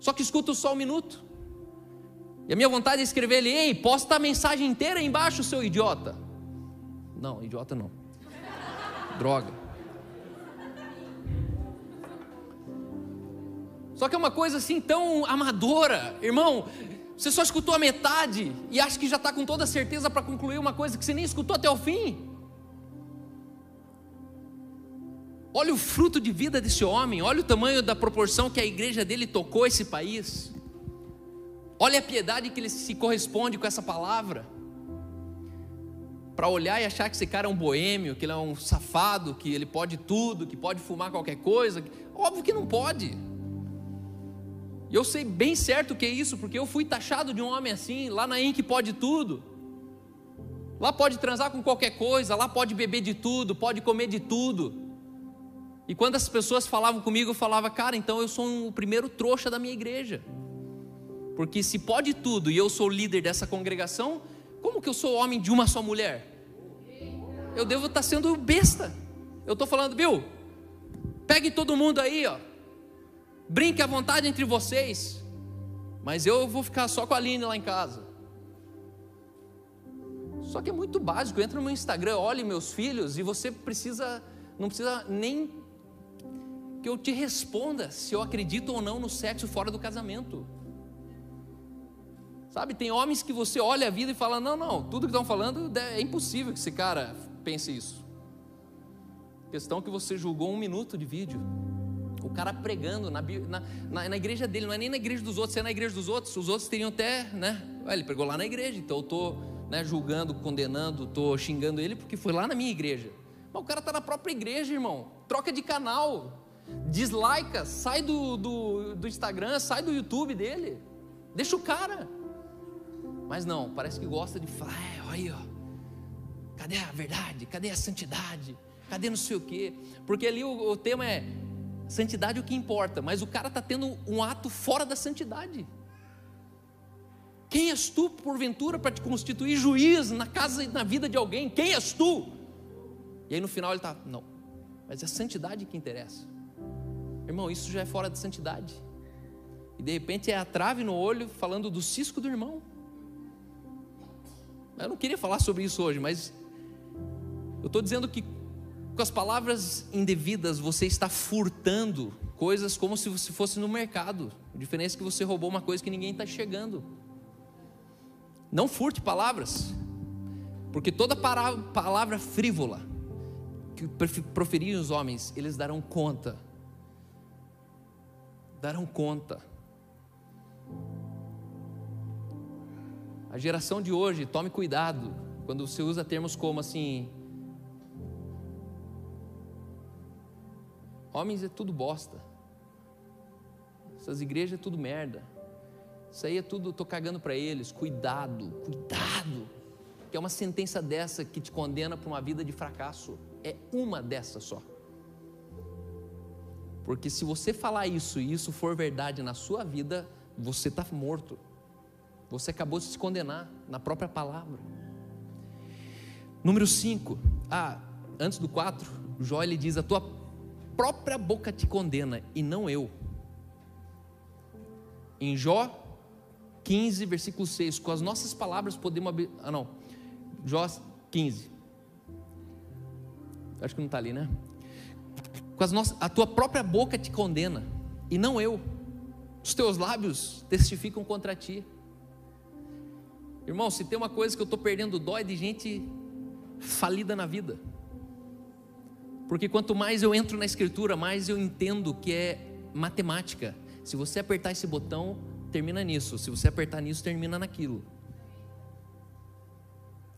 Só que escuta só um minuto. E a minha vontade é escrever ele, ei, posta a mensagem inteira embaixo, seu idiota. Não, idiota não. Droga. Só que é uma coisa assim tão amadora, irmão. Você só escutou a metade e acha que já está com toda certeza para concluir uma coisa que você nem escutou até o fim. Olha o fruto de vida desse homem, olha o tamanho da proporção que a igreja dele tocou esse país. Olha a piedade que ele se corresponde com essa palavra. Para olhar e achar que esse cara é um boêmio, que ele é um safado, que ele pode tudo, que pode fumar qualquer coisa. Óbvio que não pode. E eu sei bem certo o que é isso, porque eu fui taxado de um homem assim, lá na que pode tudo. Lá pode transar com qualquer coisa, lá pode beber de tudo, pode comer de tudo. E quando as pessoas falavam comigo, eu falava, cara, então eu sou um, o primeiro trouxa da minha igreja. Porque se pode tudo e eu sou líder dessa congregação, como que eu sou homem de uma só mulher? Eu devo estar sendo besta. Eu estou falando, viu? Pegue todo mundo aí, ó. Brinque à vontade entre vocês, mas eu vou ficar só com a Aline lá em casa. Só que é muito básico. Entra no meu Instagram, olhe meus filhos e você precisa, não precisa nem que eu te responda se eu acredito ou não no sexo fora do casamento. Sabe, tem homens que você olha a vida e fala: não, não, tudo que estão falando é impossível que esse cara pense isso. Questão que você julgou um minuto de vídeo. O cara pregando na, na, na, igreja dele, não é nem na igreja dos outros, se é na igreja dos outros, os outros teriam até, né? Ele pregou lá na igreja, então eu estou né, julgando, condenando, estou xingando ele porque foi lá na minha igreja. Mas o cara está na própria igreja, irmão. Troca de canal, dislike, sai do, do, do Instagram, sai do YouTube dele. Deixa o cara. Mas não, parece que gosta de falar, é, olha aí, ó. Cadê a verdade? Cadê a santidade? Cadê não sei o quê? Porque ali o, o tema é santidade é o que importa, mas o cara está tendo um ato fora da santidade. Quem és tu, porventura, para te constituir juiz na casa e na vida de alguém? Quem és tu? E aí no final ele está, não, mas é a santidade que interessa. Irmão, isso já é fora da santidade. E de repente é a trave no olho falando do cisco do irmão. Eu não queria falar sobre isso hoje, mas eu estou dizendo que com as palavras indevidas você está furtando coisas como se você fosse no mercado. A diferença é que você roubou uma coisa que ninguém está chegando. Não furte palavras, porque toda palavra frívola que proferirem os homens, eles darão conta. Darão conta. A geração de hoje, tome cuidado quando você usa termos como assim. Homens é tudo bosta. Essas igrejas é tudo merda. Isso aí é tudo, estou cagando para eles. Cuidado, cuidado. Que é uma sentença dessa que te condena para uma vida de fracasso. É uma dessa só. Porque se você falar isso e isso for verdade na sua vida, você está morto. Você acabou de se condenar na própria palavra. Número 5. Ah, antes do 4, Jó ele diz: A tua própria boca te condena e não eu. Em Jó 15, versículo 6. Com as nossas palavras podemos. Ah, não. Jó 15. Acho que não está ali, né? Com as nossas, a tua própria boca te condena, e não eu. Os teus lábios testificam contra ti. Irmão, se tem uma coisa que eu estou perdendo dó é de gente falida na vida. Porque quanto mais eu entro na escritura, mais eu entendo que é matemática. Se você apertar esse botão, termina nisso. Se você apertar nisso, termina naquilo.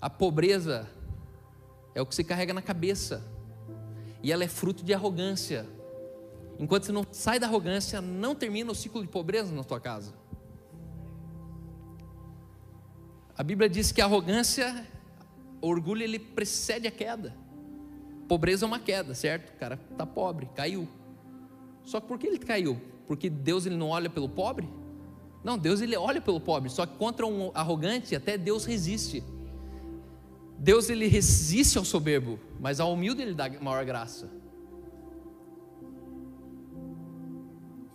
A pobreza é o que você carrega na cabeça. E ela é fruto de arrogância. Enquanto você não sai da arrogância, não termina o ciclo de pobreza na tua casa. A Bíblia diz que a arrogância, o orgulho, ele precede a queda. Pobreza é uma queda, certo? O cara está pobre, caiu. Só que por que ele caiu? Porque Deus ele não olha pelo pobre? Não, Deus ele olha pelo pobre, só que contra um arrogante até Deus resiste. Deus ele resiste ao soberbo, mas ao humilde ele dá maior graça.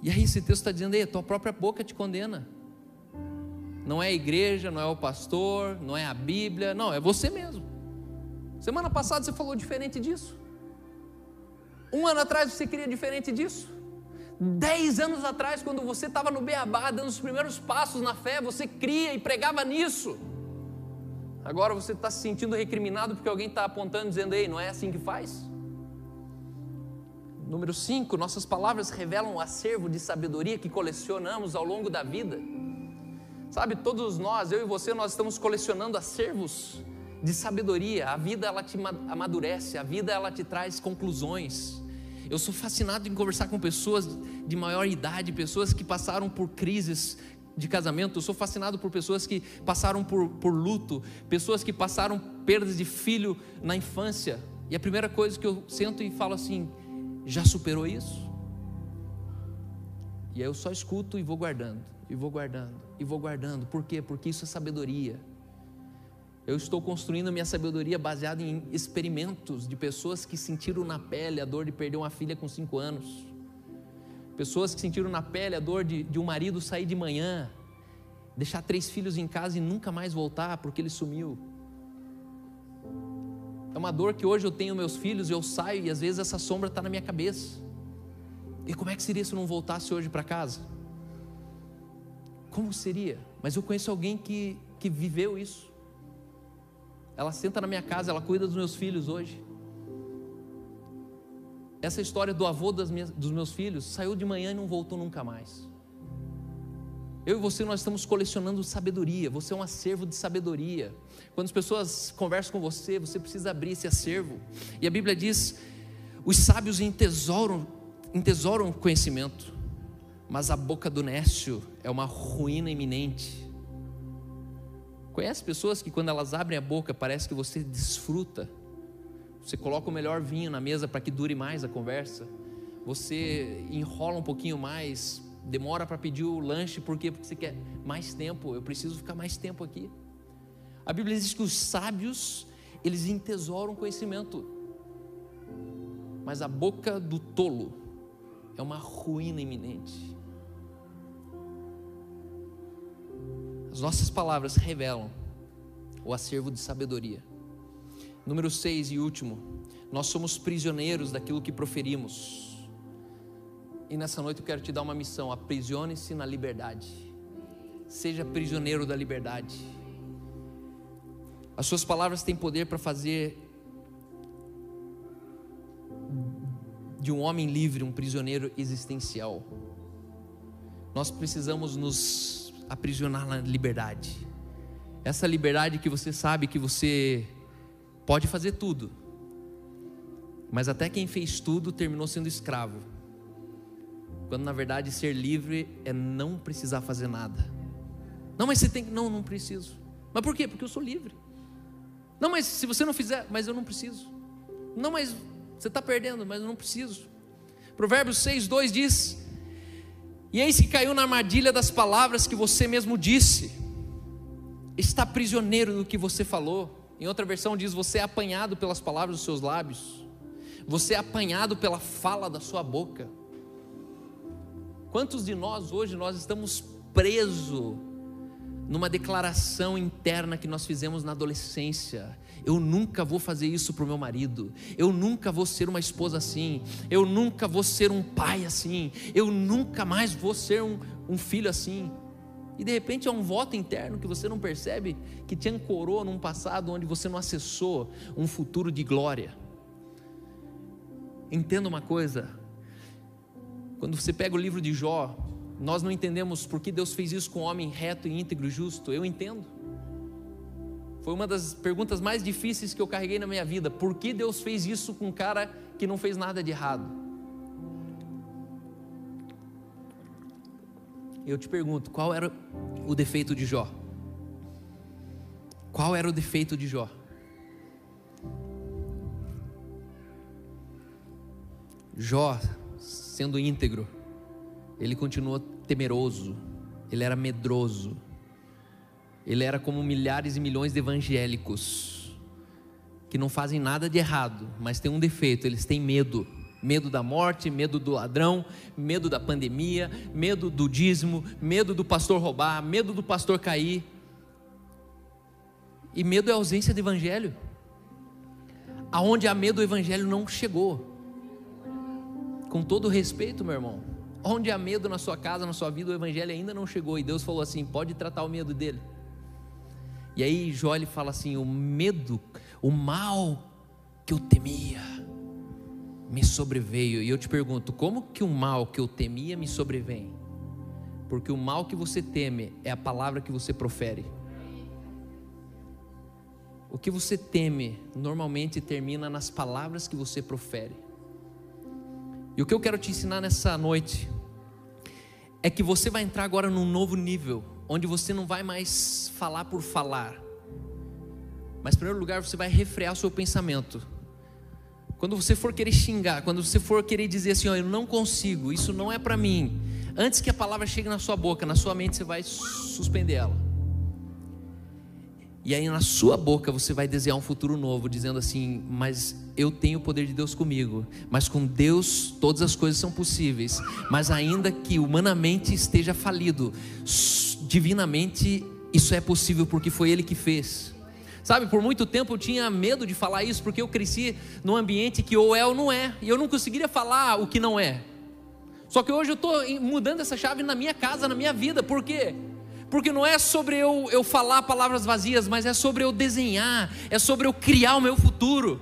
E aí esse texto está dizendo, a tua própria boca te condena. Não é a igreja, não é o pastor, não é a Bíblia, não, é você mesmo. Semana passada você falou diferente disso. Um ano atrás você queria diferente disso. Dez anos atrás, quando você estava no Beabá, dando os primeiros passos na fé, você cria e pregava nisso. Agora você está se sentindo recriminado porque alguém está apontando, dizendo, ei, não é assim que faz? Número 5, nossas palavras revelam o acervo de sabedoria que colecionamos ao longo da vida. Sabe, todos nós, eu e você, nós estamos colecionando acervos de sabedoria. A vida ela te amadurece, a vida ela te traz conclusões. Eu sou fascinado em conversar com pessoas de maior idade, pessoas que passaram por crises de casamento. Eu sou fascinado por pessoas que passaram por, por luto, pessoas que passaram perdas de filho na infância. E a primeira coisa que eu sento e falo assim: já superou isso? E aí eu só escuto e vou guardando e vou guardando, e vou guardando. Por quê? Porque isso é sabedoria. Eu estou construindo minha sabedoria baseada em experimentos de pessoas que sentiram na pele a dor de perder uma filha com cinco anos, Pessoas que sentiram na pele a dor de, de um marido sair de manhã, deixar três filhos em casa e nunca mais voltar porque ele sumiu. É uma dor que hoje eu tenho meus filhos e eu saio e às vezes essa sombra está na minha cabeça. E como é que seria se eu não voltasse hoje para casa? Como seria? Mas eu conheço alguém que, que viveu isso. Ela senta na minha casa, ela cuida dos meus filhos hoje. Essa história do avô minhas, dos meus filhos saiu de manhã e não voltou nunca mais. Eu e você, nós estamos colecionando sabedoria. Você é um acervo de sabedoria. Quando as pessoas conversam com você, você precisa abrir esse acervo. E a Bíblia diz: os sábios entesouram, entesouram conhecimento, mas a boca do nécio é uma ruína iminente. Conhece pessoas que quando elas abrem a boca parece que você desfruta. Você coloca o melhor vinho na mesa para que dure mais a conversa. Você enrola um pouquinho mais, demora para pedir o lanche por quê? Porque você quer mais tempo. Eu preciso ficar mais tempo aqui. A Bíblia diz que os sábios, eles entesouram conhecimento. Mas a boca do tolo é uma ruína iminente. As nossas palavras revelam o acervo de sabedoria. Número 6 e último, nós somos prisioneiros daquilo que proferimos. E nessa noite eu quero te dar uma missão: aprisione-se na liberdade. Seja prisioneiro da liberdade. As suas palavras têm poder para fazer de um homem livre um prisioneiro existencial. Nós precisamos nos aprisionar na liberdade. Essa liberdade que você sabe que você pode fazer tudo, mas até quem fez tudo terminou sendo escravo. Quando na verdade ser livre é não precisar fazer nada. Não, mas você tem que. Não, não preciso. Mas por quê? Porque eu sou livre. Não, mas se você não fizer, mas eu não preciso. Não, mas você está perdendo, mas eu não preciso. Provérbios 6, 2 diz: e eis que caiu na armadilha das palavras que você mesmo disse. Está prisioneiro do que você falou. Em outra versão diz: você é apanhado pelas palavras dos seus lábios. Você é apanhado pela fala da sua boca. Quantos de nós hoje nós estamos presos numa declaração interna que nós fizemos na adolescência. Eu nunca vou fazer isso para o meu marido. Eu nunca vou ser uma esposa assim. Eu nunca vou ser um pai assim. Eu nunca mais vou ser um, um filho assim. E de repente é um voto interno que você não percebe que te ancorou num passado onde você não acessou um futuro de glória. Entenda uma coisa: quando você pega o livro de Jó, nós não entendemos por que Deus fez isso com um homem reto, íntegro e justo. Eu entendo. Foi uma das perguntas mais difíceis que eu carreguei na minha vida. Por que Deus fez isso com um cara que não fez nada de errado? Eu te pergunto, qual era o defeito de Jó? Qual era o defeito de Jó? Jó, sendo íntegro, ele continuou temeroso, ele era medroso, ele era como milhares e milhões de evangélicos que não fazem nada de errado, mas tem um defeito: eles têm medo. Medo da morte, medo do ladrão, medo da pandemia, medo do dízimo, medo do pastor roubar, medo do pastor cair. E medo é ausência de evangelho. Aonde há medo, o evangelho não chegou. Com todo respeito, meu irmão, Onde há medo na sua casa, na sua vida, o evangelho ainda não chegou. E Deus falou assim: pode tratar o medo dele. E aí Jó ele fala assim: o medo, o mal que eu temia, me sobreveio. E eu te pergunto: como que o mal que eu temia me sobrevém? Porque o mal que você teme é a palavra que você profere. O que você teme normalmente termina nas palavras que você profere. E o que eu quero te ensinar nessa noite é que você vai entrar agora num novo nível, onde você não vai mais falar por falar, mas em primeiro lugar você vai refrear seu pensamento. Quando você for querer xingar, quando você for querer dizer assim, ó, eu não consigo, isso não é para mim, antes que a palavra chegue na sua boca, na sua mente você vai suspender ela. E aí na sua boca você vai desejar um futuro novo, dizendo assim: Mas eu tenho o poder de Deus comigo. Mas com Deus todas as coisas são possíveis. Mas ainda que humanamente esteja falido, divinamente isso é possível porque foi Ele que fez. Sabe, por muito tempo eu tinha medo de falar isso, porque eu cresci num ambiente que ou é ou não é, e eu não conseguiria falar o que não é. Só que hoje eu estou mudando essa chave na minha casa, na minha vida, por quê? Porque não é sobre eu, eu falar palavras vazias, mas é sobre eu desenhar, é sobre eu criar o meu futuro.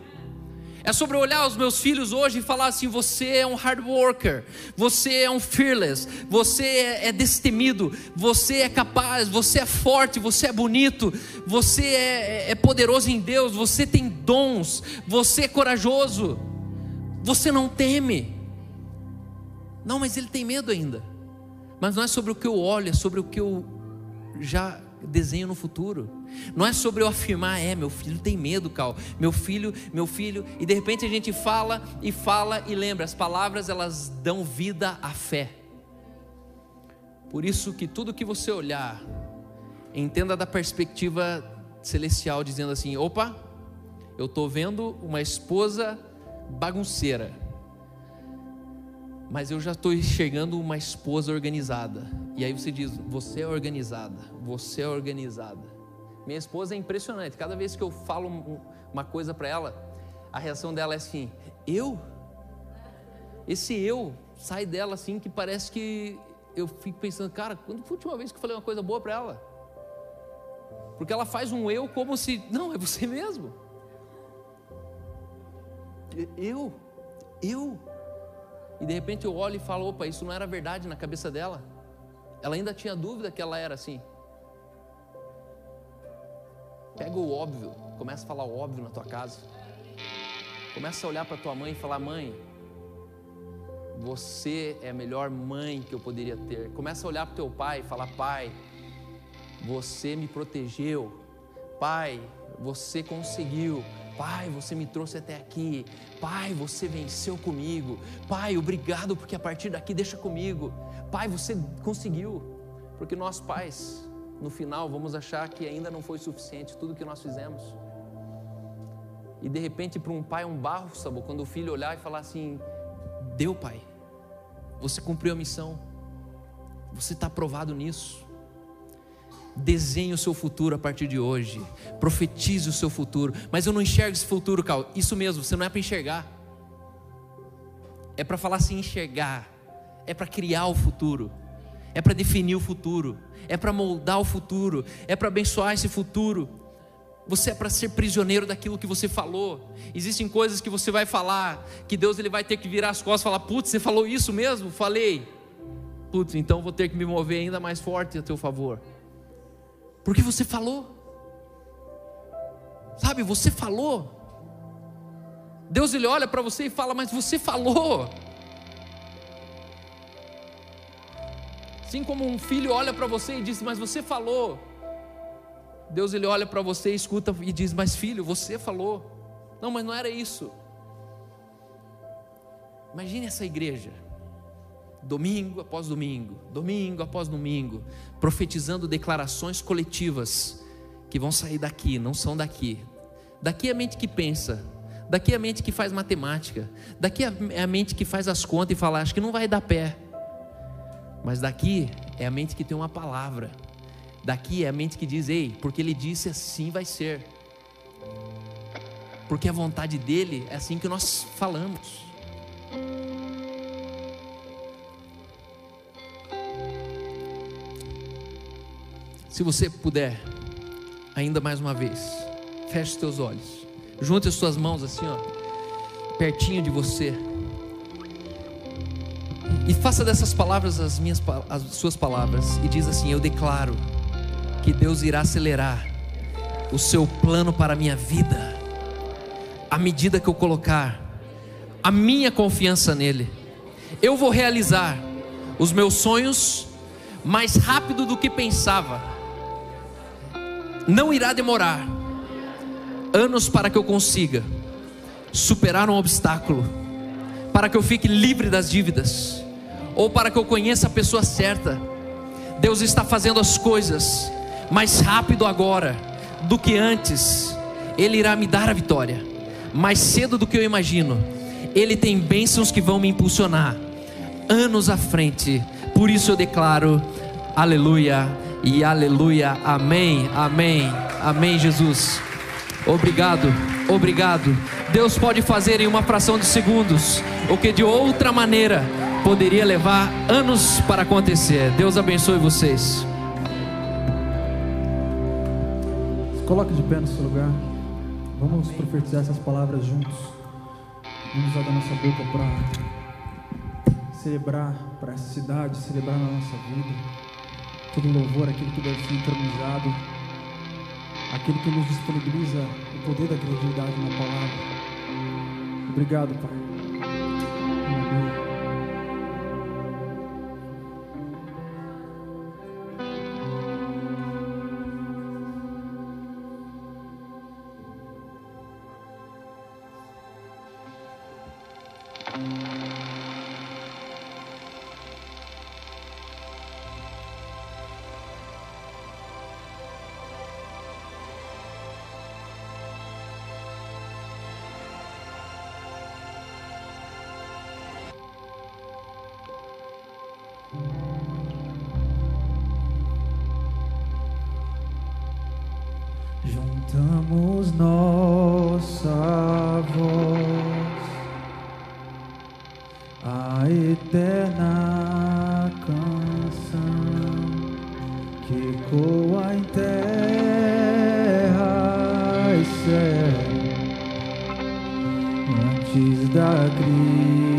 É sobre olhar os meus filhos hoje e falar assim: você é um hard worker, você é um fearless, você é, é destemido, você é capaz, você é forte, você é bonito, você é, é, é poderoso em Deus, você tem dons, você é corajoso, você não teme. Não, mas ele tem medo ainda. Mas não é sobre o que eu olho, é sobre o que eu já desenho no futuro. Não é sobre eu afirmar, é, meu filho tem medo, Cal. Meu filho, meu filho, e de repente a gente fala e fala e lembra, as palavras elas dão vida à fé. Por isso que tudo que você olhar, entenda da perspectiva celestial, dizendo assim: opa, eu estou vendo uma esposa bagunceira mas eu já estou enxergando uma esposa organizada. E aí você diz: Você é organizada, você é organizada. Minha esposa é impressionante. Cada vez que eu falo uma coisa para ela, a reação dela é assim: Eu? Esse eu sai dela assim que parece que eu fico pensando, cara, quando foi a última vez que eu falei uma coisa boa para ela? Porque ela faz um eu como se, não, é você mesmo. Eu, eu, e de repente eu olho e falo: opa, isso não era verdade na cabeça dela. Ela ainda tinha dúvida que ela era assim. Pega o óbvio, começa a falar o óbvio na tua casa. Começa a olhar para tua mãe e falar: mãe, você é a melhor mãe que eu poderia ter. Começa a olhar para teu pai e falar: pai, você me protegeu. Pai, você conseguiu. Pai, você me trouxe até aqui. Pai, você venceu comigo. Pai, obrigado porque a partir daqui deixa comigo. Pai, você conseguiu. Porque nós pais, no final, vamos achar que ainda não foi suficiente tudo que nós fizemos. E de repente, para um pai, um barro, sabe? Quando o filho olhar e falar assim: Deu, pai, você cumpriu a missão, você está aprovado nisso. Desenhe o seu futuro a partir de hoje. Profetize o seu futuro. Mas eu não enxergo esse futuro, Cal. Isso mesmo, você não é para enxergar. É para falar assim, enxergar. É para criar o futuro. É para definir o futuro. É para moldar o futuro. É para abençoar esse futuro. Você é para ser prisioneiro daquilo que você falou. Existem coisas que você vai falar, que Deus ele vai ter que virar as costas e falar: Putz, você falou isso mesmo? Falei. Putz, então vou ter que me mover ainda mais forte a teu favor. Porque você falou. Sabe, você falou. Deus ele olha para você e fala: "Mas você falou". Assim como um filho olha para você e diz: "Mas você falou". Deus ele olha para você, escuta e diz: "Mas filho, você falou". Não, mas não era isso. Imagine essa igreja domingo após domingo, domingo após domingo, profetizando declarações coletivas que vão sair daqui, não são daqui. Daqui é a mente que pensa, daqui é a mente que faz matemática, daqui é a mente que faz as contas e fala, acho que não vai dar pé. Mas daqui é a mente que tem uma palavra. Daqui é a mente que diz, ei, porque ele disse assim vai ser. Porque a vontade dele é assim que nós falamos. Se você puder, ainda mais uma vez, feche os teus olhos, junte as suas mãos assim, ó, pertinho de você, e faça dessas palavras as minhas as suas palavras. E diz assim: Eu declaro que Deus irá acelerar o seu plano para a minha vida, à medida que eu colocar a minha confiança nele. Eu vou realizar os meus sonhos mais rápido do que pensava não irá demorar anos para que eu consiga superar um obstáculo, para que eu fique livre das dívidas, ou para que eu conheça a pessoa certa. Deus está fazendo as coisas mais rápido agora do que antes. Ele irá me dar a vitória, mais cedo do que eu imagino. Ele tem bênçãos que vão me impulsionar anos à frente. Por isso eu declaro: Aleluia e aleluia. Amém, amém, amém, Jesus. Obrigado, obrigado. Deus pode fazer em uma fração de segundos o que de outra maneira poderia levar anos para acontecer. Deus abençoe vocês. Coloque de pé no seu lugar. Vamos profetizar essas palavras juntos. Vamos usar da nossa boca para celebrar para essa cidade, celebrar na nossa vida todo louvor aquele que deve ser entronizado, aquele que nos disponibiliza o poder da criatividade na palavra. Obrigado, Pai. Amém. A eterna canção que coa em terra e céu antes da crise.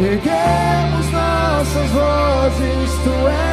Erguemos nossas vozes, tu és.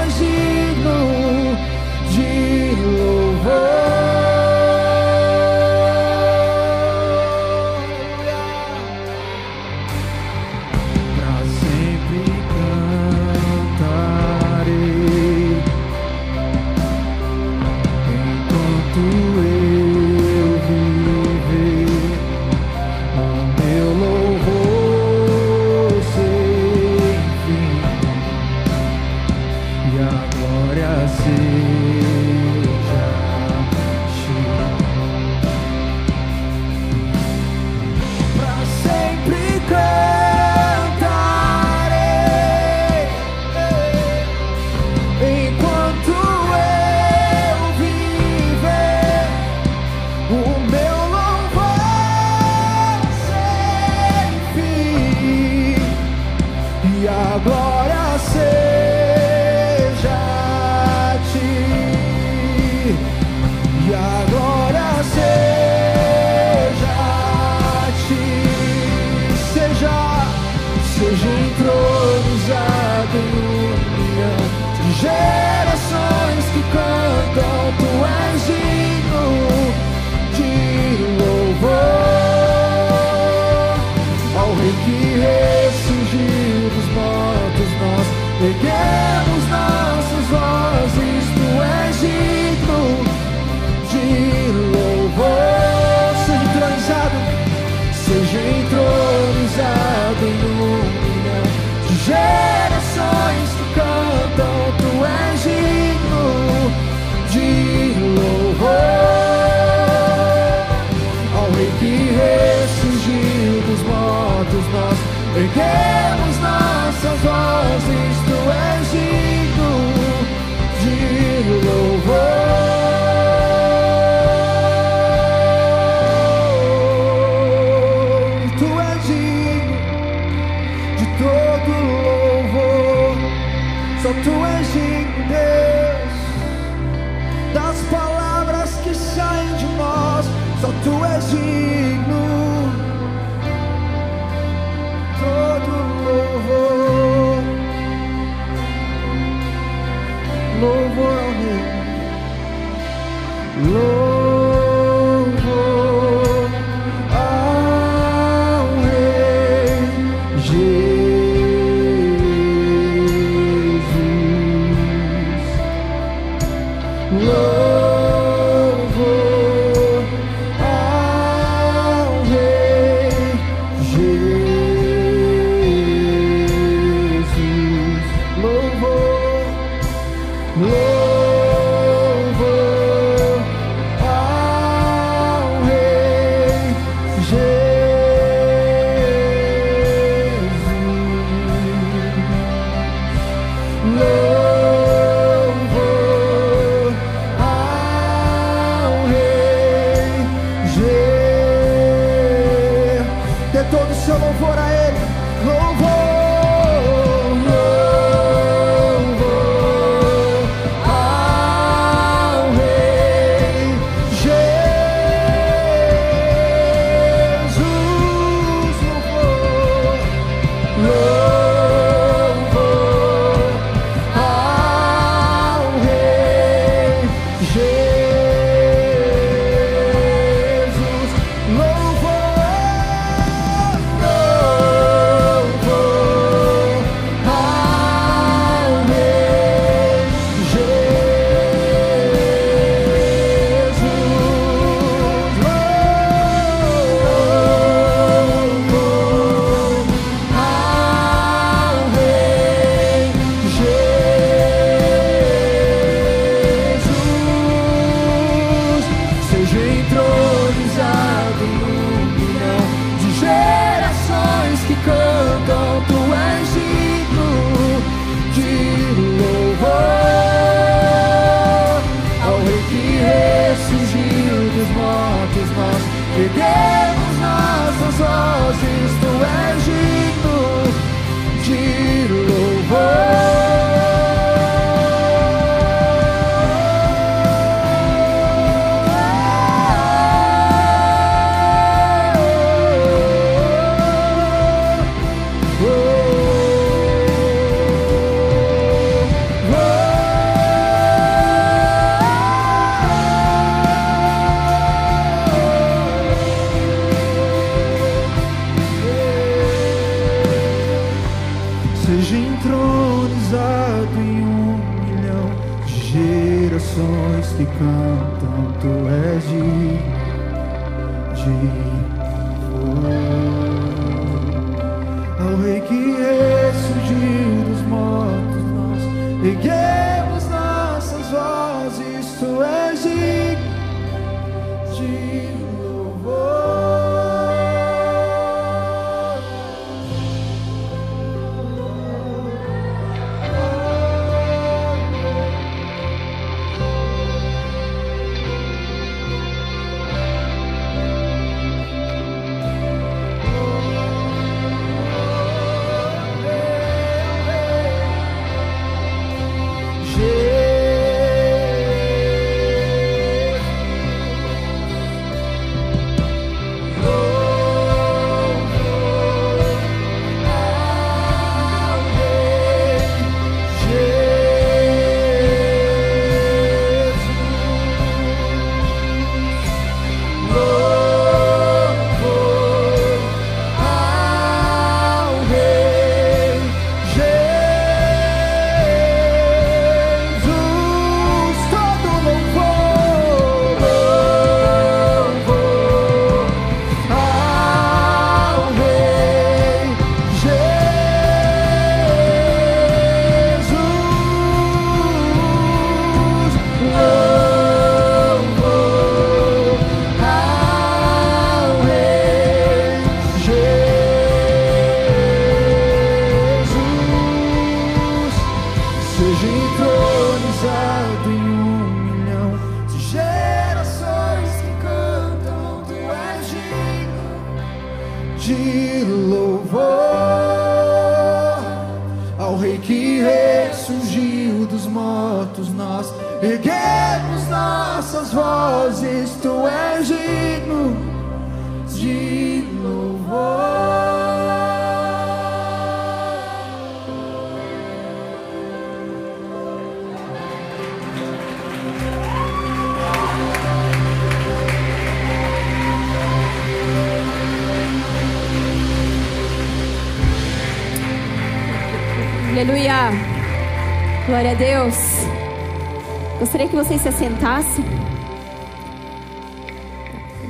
Se assentassem.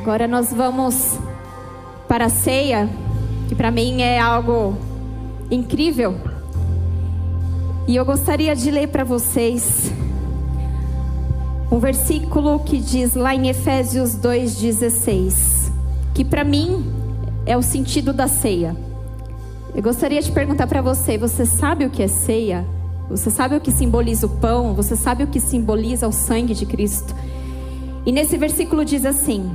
Agora nós vamos para a ceia, que para mim é algo incrível. E eu gostaria de ler para vocês um versículo que diz lá em Efésios 2,16, que para mim é o sentido da ceia. Eu gostaria de perguntar para você: você sabe o que é ceia? Você sabe o que simboliza o pão? Você sabe o que simboliza o sangue de Cristo? E nesse versículo diz assim: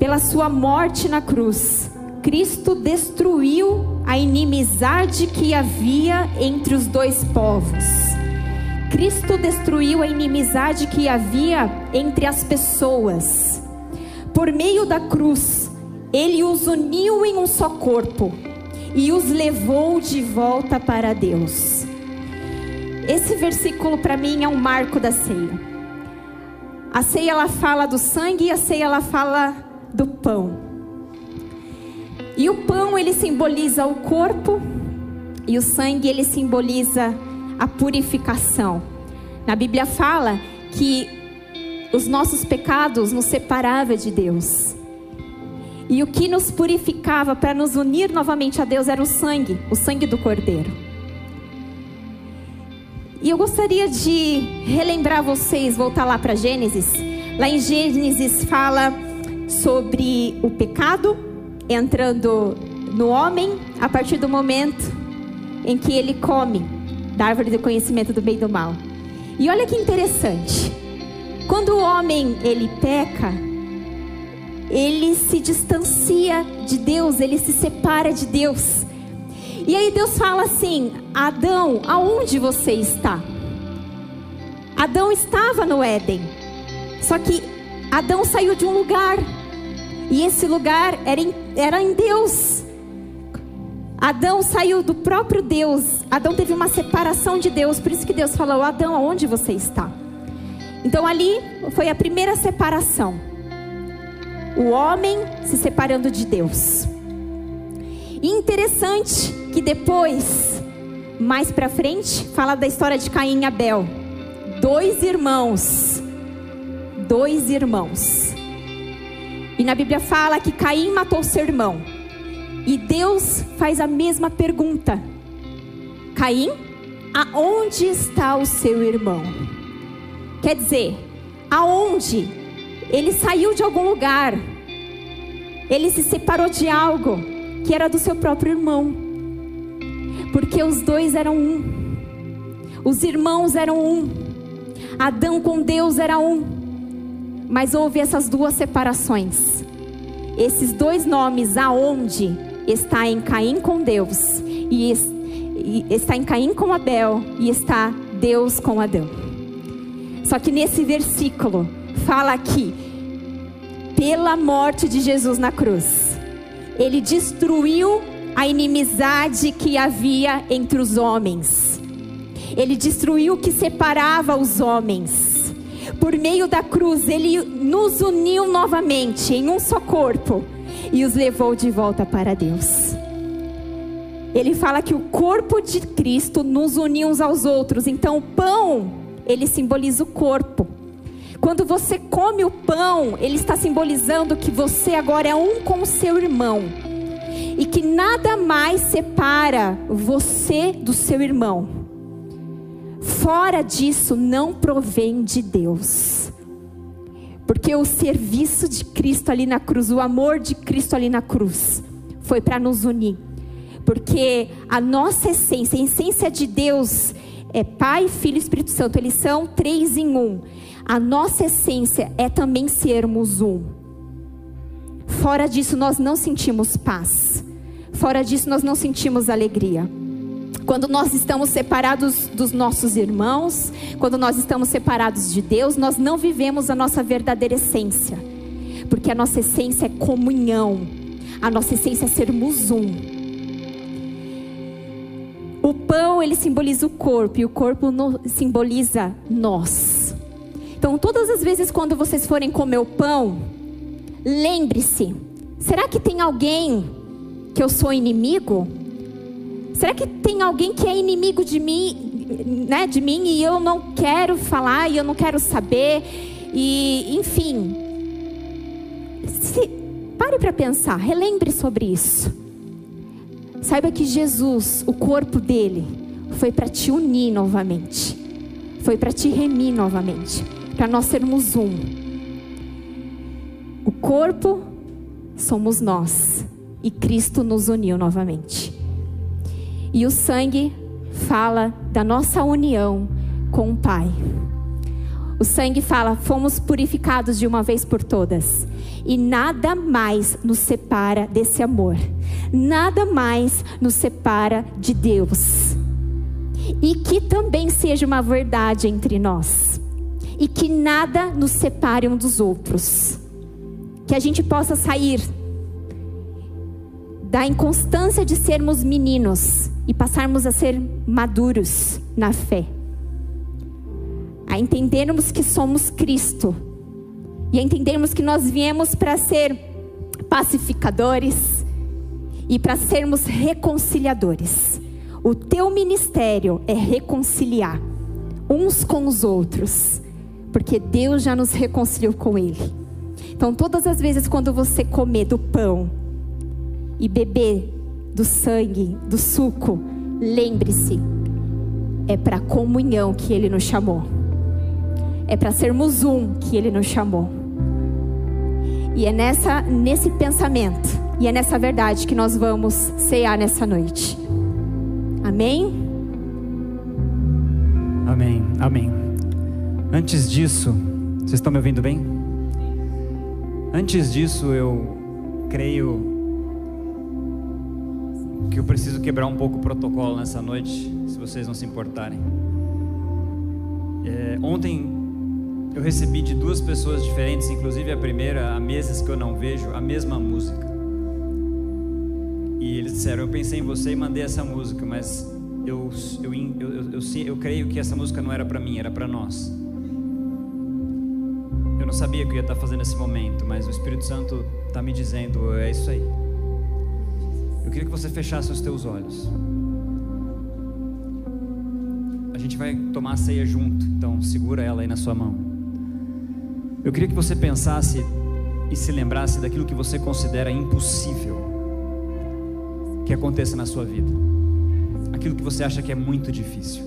Pela sua morte na cruz, Cristo destruiu a inimizade que havia entre os dois povos. Cristo destruiu a inimizade que havia entre as pessoas. Por meio da cruz, ele os uniu em um só corpo e os levou de volta para Deus. Esse versículo para mim é um marco da ceia. A ceia ela fala do sangue e a ceia ela fala do pão. E o pão ele simboliza o corpo e o sangue ele simboliza a purificação. Na Bíblia fala que os nossos pecados nos separavam de Deus. E o que nos purificava para nos unir novamente a Deus era o sangue, o sangue do Cordeiro. E eu gostaria de relembrar vocês, voltar lá para Gênesis. Lá em Gênesis fala sobre o pecado entrando no homem a partir do momento em que ele come da árvore do conhecimento do bem e do mal. E olha que interessante. Quando o homem ele peca, ele se distancia de Deus, ele se separa de Deus. E aí Deus fala assim: Adão, aonde você está? Adão estava no Éden. Só que Adão saiu de um lugar. E esse lugar era em, era em Deus. Adão saiu do próprio Deus. Adão teve uma separação de Deus. Por isso que Deus falou: Adão, aonde você está? Então ali foi a primeira separação. O homem se separando de Deus. E interessante que depois, mais para frente, fala da história de Caim e Abel. Dois irmãos. Dois irmãos. E na Bíblia fala que Caim matou seu irmão. E Deus faz a mesma pergunta: Caim, aonde está o seu irmão? Quer dizer, aonde? Ele saiu de algum lugar. Ele se separou de algo que era do seu próprio irmão. Porque os dois eram um. Os irmãos eram um. Adão com Deus era um. Mas houve essas duas separações. Esses dois nomes, aonde está em Caim com Deus e está em Caim com Abel e está Deus com Adão. Só que nesse versículo fala aqui pela morte de Jesus na cruz ele destruiu a inimizade que havia entre os homens. Ele destruiu o que separava os homens. Por meio da cruz, ele nos uniu novamente em um só corpo e os levou de volta para Deus. Ele fala que o corpo de Cristo nos uniu uns aos outros. Então, o pão, ele simboliza o corpo. Quando você come o pão, ele está simbolizando que você agora é um com o seu irmão. E que nada mais separa você do seu irmão. Fora disso, não provém de Deus. Porque o serviço de Cristo ali na cruz, o amor de Cristo ali na cruz, foi para nos unir. Porque a nossa essência, a essência de Deus, é Pai, Filho e Espírito Santo, eles são três em um. A nossa essência é também sermos um. Fora disso, nós não sentimos paz. Fora disso, nós não sentimos alegria. Quando nós estamos separados dos nossos irmãos, quando nós estamos separados de Deus, nós não vivemos a nossa verdadeira essência. Porque a nossa essência é comunhão. A nossa essência é sermos um. O pão, ele simboliza o corpo e o corpo no, simboliza nós. Então, todas as vezes quando vocês forem comer o pão, lembre-se: será que tem alguém que eu sou inimigo? Será que tem alguém que é inimigo de mim né, de mim e eu não quero falar e eu não quero saber e enfim. Se, pare para pensar, relembre sobre isso. Saiba que Jesus, o corpo dele, foi para te unir novamente, foi para te remir novamente, para nós sermos um. O corpo somos nós e Cristo nos uniu novamente. E o sangue fala da nossa união com o Pai. O sangue fala: fomos purificados de uma vez por todas. E nada mais nos separa desse amor. Nada mais nos separa de Deus. E que também seja uma verdade entre nós. E que nada nos separe um dos outros. Que a gente possa sair da inconstância de sermos meninos e passarmos a ser maduros na fé. A entendermos que somos Cristo e a entendermos que nós viemos para ser pacificadores e para sermos reconciliadores. O teu ministério é reconciliar uns com os outros, porque Deus já nos reconciliou com Ele. Então, todas as vezes quando você comer do pão e beber do sangue, do suco, lembre-se, é para comunhão que Ele nos chamou. É para sermos um que Ele nos chamou. E é nessa, nesse pensamento e é nessa verdade que nós vamos cear nessa noite. Amém? Amém, amém. Antes disso, vocês estão me ouvindo bem? Antes disso, eu creio que eu preciso quebrar um pouco o protocolo nessa noite, se vocês não se importarem. É, ontem eu recebi de duas pessoas diferentes, inclusive a primeira, há meses que eu não vejo, a mesma música. E eles disseram: Eu pensei em você e mandei essa música, mas eu, eu, eu, eu, eu, eu creio que essa música não era para mim, era para nós. Eu não sabia que eu ia estar fazendo esse momento, mas o Espírito Santo está me dizendo: É isso aí. Eu queria que você fechasse os teus olhos. A gente vai tomar a ceia junto, então segura ela aí na sua mão. Eu queria que você pensasse e se lembrasse daquilo que você considera impossível que aconteça na sua vida. Aquilo que você acha que é muito difícil.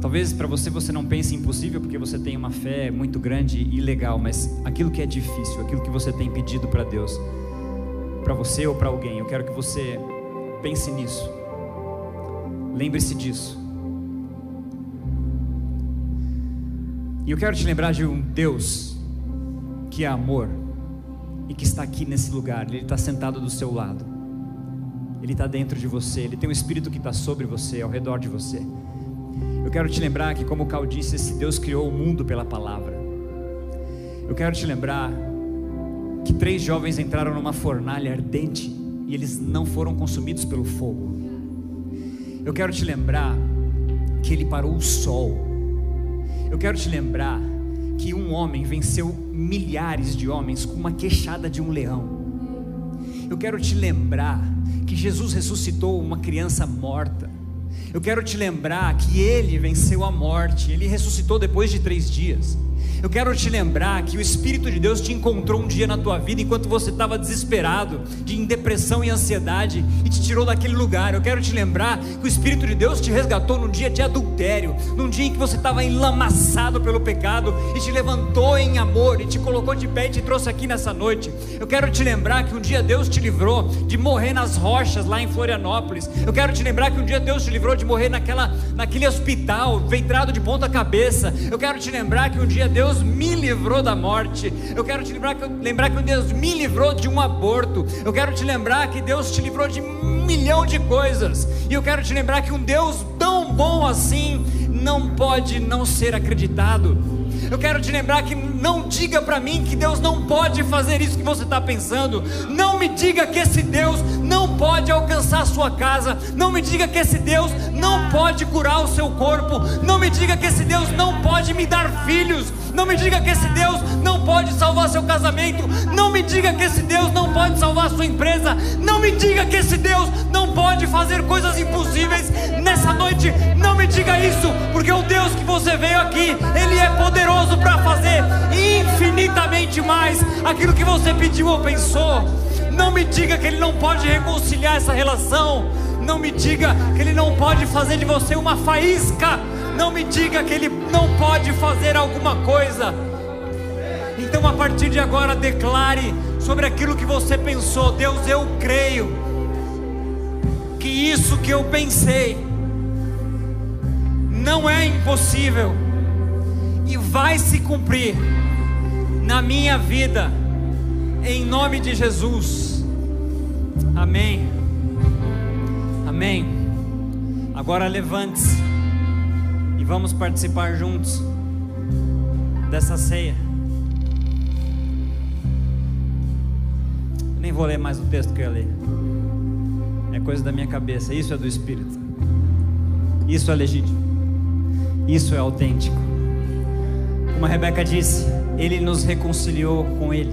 Talvez para você você não pense impossível porque você tem uma fé muito grande e legal, mas aquilo que é difícil, aquilo que você tem pedido para Deus, para você ou para alguém. Eu quero que você pense nisso. Lembre-se disso. E eu quero te lembrar de um Deus que é amor e que está aqui nesse lugar. Ele está sentado do seu lado. Ele está dentro de você. Ele tem um espírito que está sobre você, ao redor de você. Eu quero te lembrar que, como o Cal disse, esse Deus criou o mundo pela palavra. Eu quero te lembrar que três jovens entraram numa fornalha ardente e eles não foram consumidos pelo fogo. Eu quero te lembrar que ele parou o sol. Eu quero te lembrar que um homem venceu milhares de homens com uma queixada de um leão. Eu quero te lembrar que Jesus ressuscitou uma criança morta. Eu quero te lembrar que ele venceu a morte, ele ressuscitou depois de três dias. Eu quero te lembrar que o Espírito de Deus te encontrou um dia na tua vida enquanto você estava desesperado, de em depressão e ansiedade, e te tirou daquele lugar. Eu quero te lembrar que o Espírito de Deus te resgatou num dia de adultério, num dia em que você estava enlamaçado pelo pecado, e te levantou em amor, e te colocou de pé e te trouxe aqui nessa noite. Eu quero te lembrar que um dia Deus te livrou de morrer nas rochas lá em Florianópolis. Eu quero te lembrar que um dia Deus te livrou de morrer naquela, naquele hospital, ventrado de ponta cabeça. Eu quero te lembrar que um dia Deus Deus me livrou da morte. Eu quero te lembrar que, lembrar que Deus me livrou de um aborto. Eu quero te lembrar que Deus te livrou de um milhão de coisas. E eu quero te lembrar que um Deus tão bom assim não pode não ser acreditado. Eu quero te lembrar que não diga para mim que Deus não pode fazer isso que você está pensando. Não me diga que esse Deus não pode alcançar a sua casa. Não me diga que esse Deus não pode curar o seu corpo. Não me diga que esse Deus não pode me dar filhos. Não me diga que esse Deus não pode salvar seu casamento. Não me diga que esse Deus não pode salvar sua empresa. Não me diga que esse Deus não pode fazer coisas impossíveis nessa noite. Não me diga isso, porque o Deus que você veio aqui, ele é poderoso para fazer infinitamente mais aquilo que você pediu ou pensou. Não me diga que ele não pode reconciliar essa relação. Não me diga que ele não pode fazer de você uma faísca. Não me diga que ele não pode fazer alguma coisa. Então, a partir de agora, declare sobre aquilo que você pensou. Deus, eu creio que isso que eu pensei não é impossível e vai se cumprir na minha vida, em nome de Jesus. Amém. Amém. Agora levante-se e vamos participar juntos dessa ceia. Nem vou ler mais o texto que eu ia ler. É coisa da minha cabeça. Isso é do Espírito. Isso é legítimo. Isso é autêntico. Como a Rebeca disse, Ele nos reconciliou com Ele.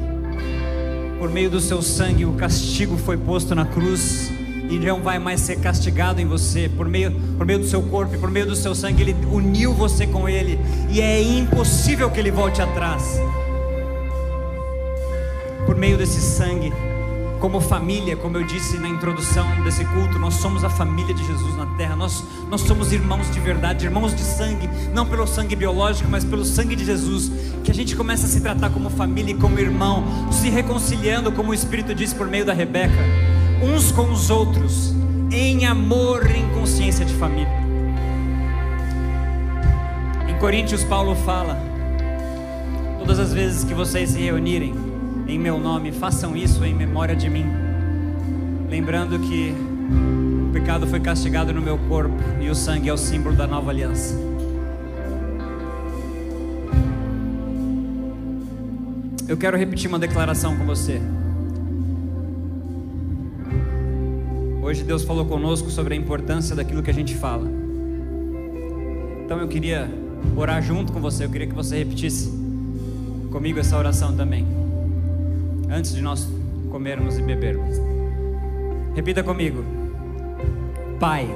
Por meio do seu sangue, o castigo foi posto na cruz e não vai mais ser castigado em você. Por meio, por meio do seu corpo e por meio do seu sangue, Ele uniu você com Ele. E é impossível que Ele volte atrás. Por meio desse sangue, como família, como eu disse na introdução desse culto, nós somos a família de Jesus na terra. Nós, nós somos irmãos de verdade, irmãos de sangue, não pelo sangue biológico, mas pelo sangue de Jesus. Que a gente começa a se tratar como família e como irmão, se reconciliando, como o Espírito disse por meio da Rebeca, uns com os outros, em amor e em consciência de família. Em Coríntios, Paulo fala: todas as vezes que vocês se reunirem, em meu nome, façam isso em memória de mim. Lembrando que o pecado foi castigado no meu corpo e o sangue é o símbolo da nova aliança. Eu quero repetir uma declaração com você. Hoje Deus falou conosco sobre a importância daquilo que a gente fala. Então eu queria orar junto com você, eu queria que você repetisse comigo essa oração também antes de nós comermos e bebermos. Repita comigo. Pai,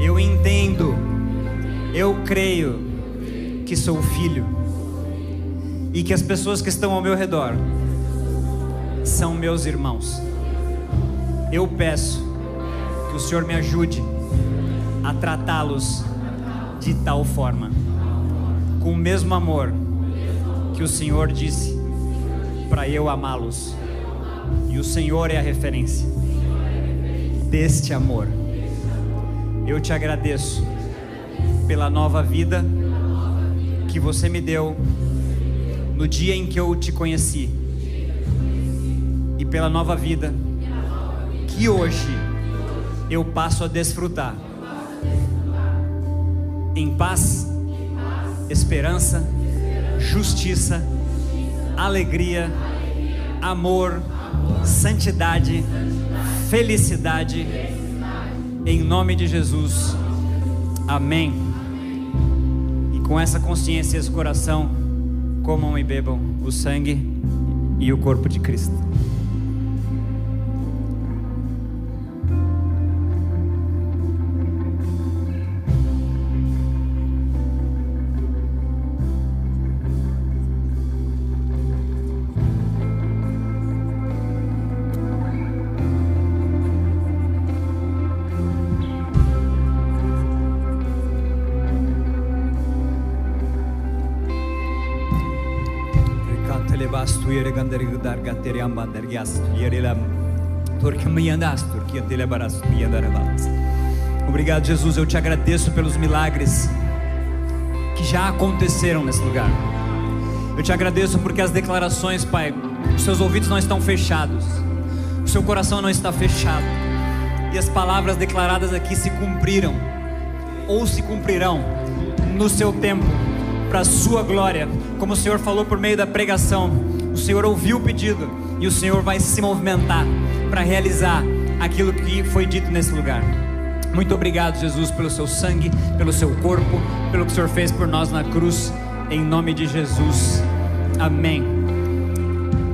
eu entendo, eu creio que sou filho e que as pessoas que estão ao meu redor são meus irmãos. Eu peço que o Senhor me ajude a tratá-los de tal forma, com o mesmo amor que o Senhor disse para eu amá-los. E o Senhor é a referência deste amor. Eu te agradeço pela nova vida que você me deu no dia em que eu te conheci. E pela nova vida que hoje eu passo a desfrutar em paz, esperança, justiça alegria, amor, santidade, felicidade, em nome de Jesus. Amém. E com essa consciência e esse coração, comam e bebam o sangue e o corpo de Cristo. Obrigado, Jesus. Eu te agradeço pelos milagres que já aconteceram nesse lugar. Eu te agradeço porque as declarações, Pai, os seus ouvidos não estão fechados, o seu coração não está fechado, e as palavras declaradas aqui se cumpriram, ou se cumprirão no seu tempo, para a sua glória, como o Senhor falou por meio da pregação. O Senhor ouviu o pedido e o Senhor vai se movimentar para realizar aquilo que foi dito nesse lugar. Muito obrigado, Jesus, pelo seu sangue, pelo seu corpo, pelo que o Senhor fez por nós na cruz. em nome de Jesus. Amém.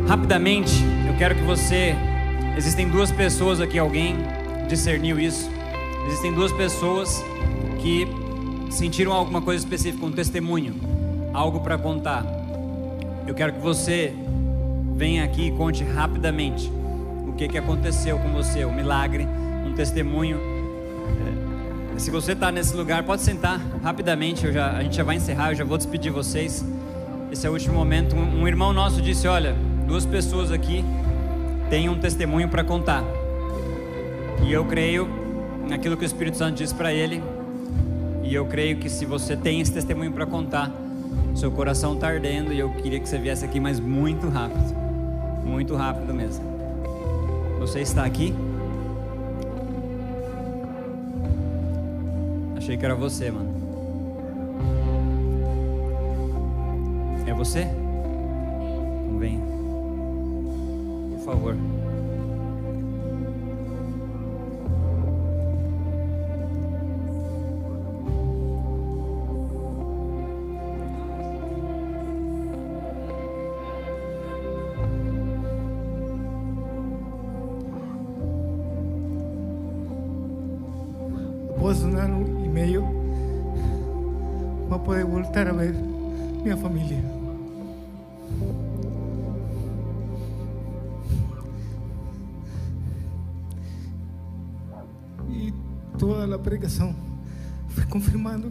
Rapidamente, eu quero que você. Existem duas pessoas aqui, alguém discerniu isso. Existem duas pessoas que sentiram alguma coisa específica, um testemunho, algo para contar. Eu quero que você venha aqui e conte rapidamente o que, que aconteceu com você, o milagre, um testemunho. É, se você está nesse lugar, pode sentar rapidamente. Já, a gente já vai encerrar, eu já vou despedir vocês. Esse é o último momento. Um, um irmão nosso disse: Olha, duas pessoas aqui têm um testemunho para contar. E eu creio naquilo que o Espírito Santo disse para ele. E eu creio que se você tem esse testemunho para contar, seu coração está ardendo e eu queria que você viesse aqui, mas muito rápido. Muito rápido mesmo. Você está aqui? Achei que era você, mano. É você? Então venha. Por favor.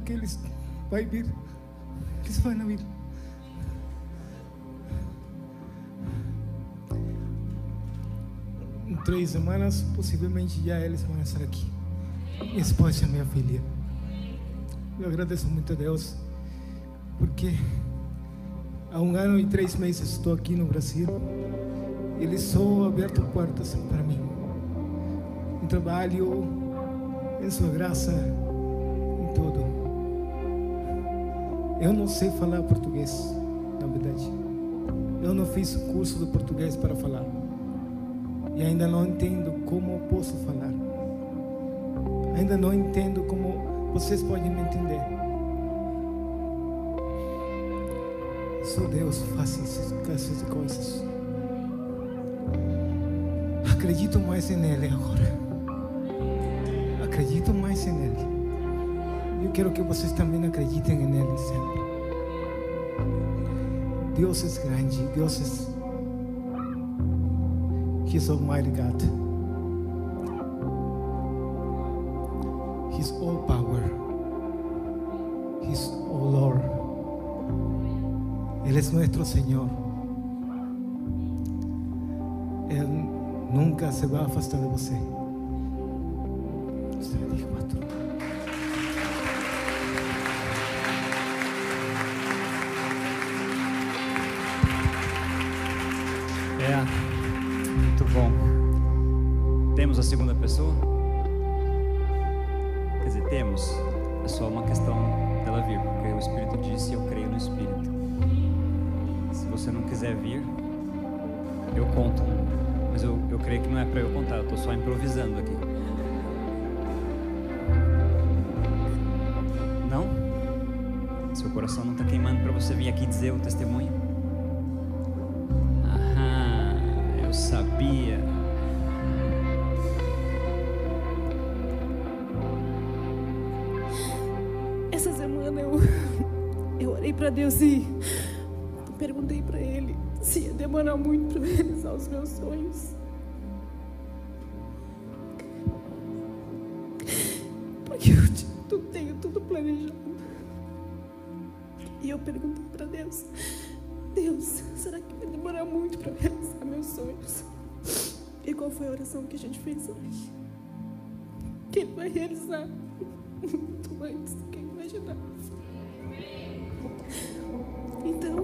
Que eles vão vir, eles vão vir. Em três semanas, possivelmente já eles vão estar aqui. Minha esposa minha filha. Eu agradeço muito a Deus, porque há um ano e três meses estou aqui no Brasil. Ele só aberto portas para mim. Um trabalho, em sua graça, em tudo. Eu não sei falar português, na verdade. Eu não fiz curso de português para falar. E ainda não entendo como posso falar. Ainda não entendo como vocês podem me entender. Só Deus faz essas coisas. Acredito mais nele agora. Acredito mais nele. Eu quero que vocês também acreditem nele sempre. Deus é grande. Deus é. He's Almighty God. He's all power. He's all Lord. Él es nuestro Señor. Él nunca se va a afastar de você. Você diga, pastor. A segunda pessoa? Quer dizer, temos. É só uma questão dela vir, porque o Espírito disse: Eu creio no Espírito. Se você não quiser vir, eu conto. Mas eu, eu creio que não é para eu contar, eu estou só improvisando aqui. Não? Seu coração não está queimando para você vir aqui dizer o testemunho? Pra Deus e perguntei pra Ele se ia demorar muito eu realizar os meus sonhos. Porque eu tenho tudo planejado. E eu perguntei pra Deus: Deus, será que vai demorar muito eu realizar meus sonhos? E qual foi a oração que a gente fez hoje? Que Ele vai realizar muito antes do que imaginava. Então,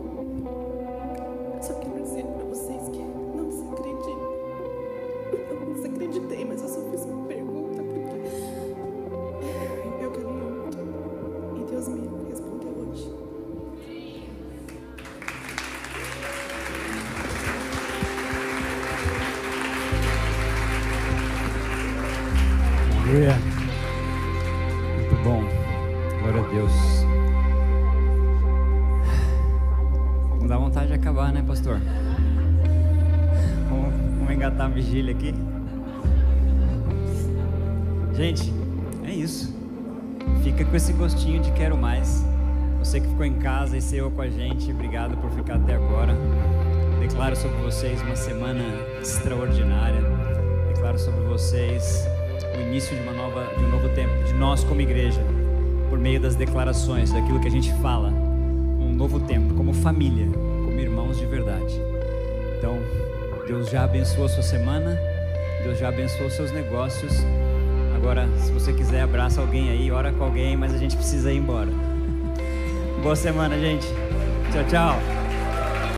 e saiu com a gente, obrigado por ficar até agora. Declaro sobre vocês uma semana extraordinária. Declaro sobre vocês o início de uma nova, de um novo tempo, de nós como igreja, por meio das declarações, daquilo que a gente fala, um novo tempo, como família, como irmãos de verdade. Então, Deus já abençoou a sua semana, Deus já abençoou seus negócios. Agora, se você quiser, abraça alguém aí, ora com alguém, mas a gente precisa ir embora. Boa semana, gente. Tchau, tchau.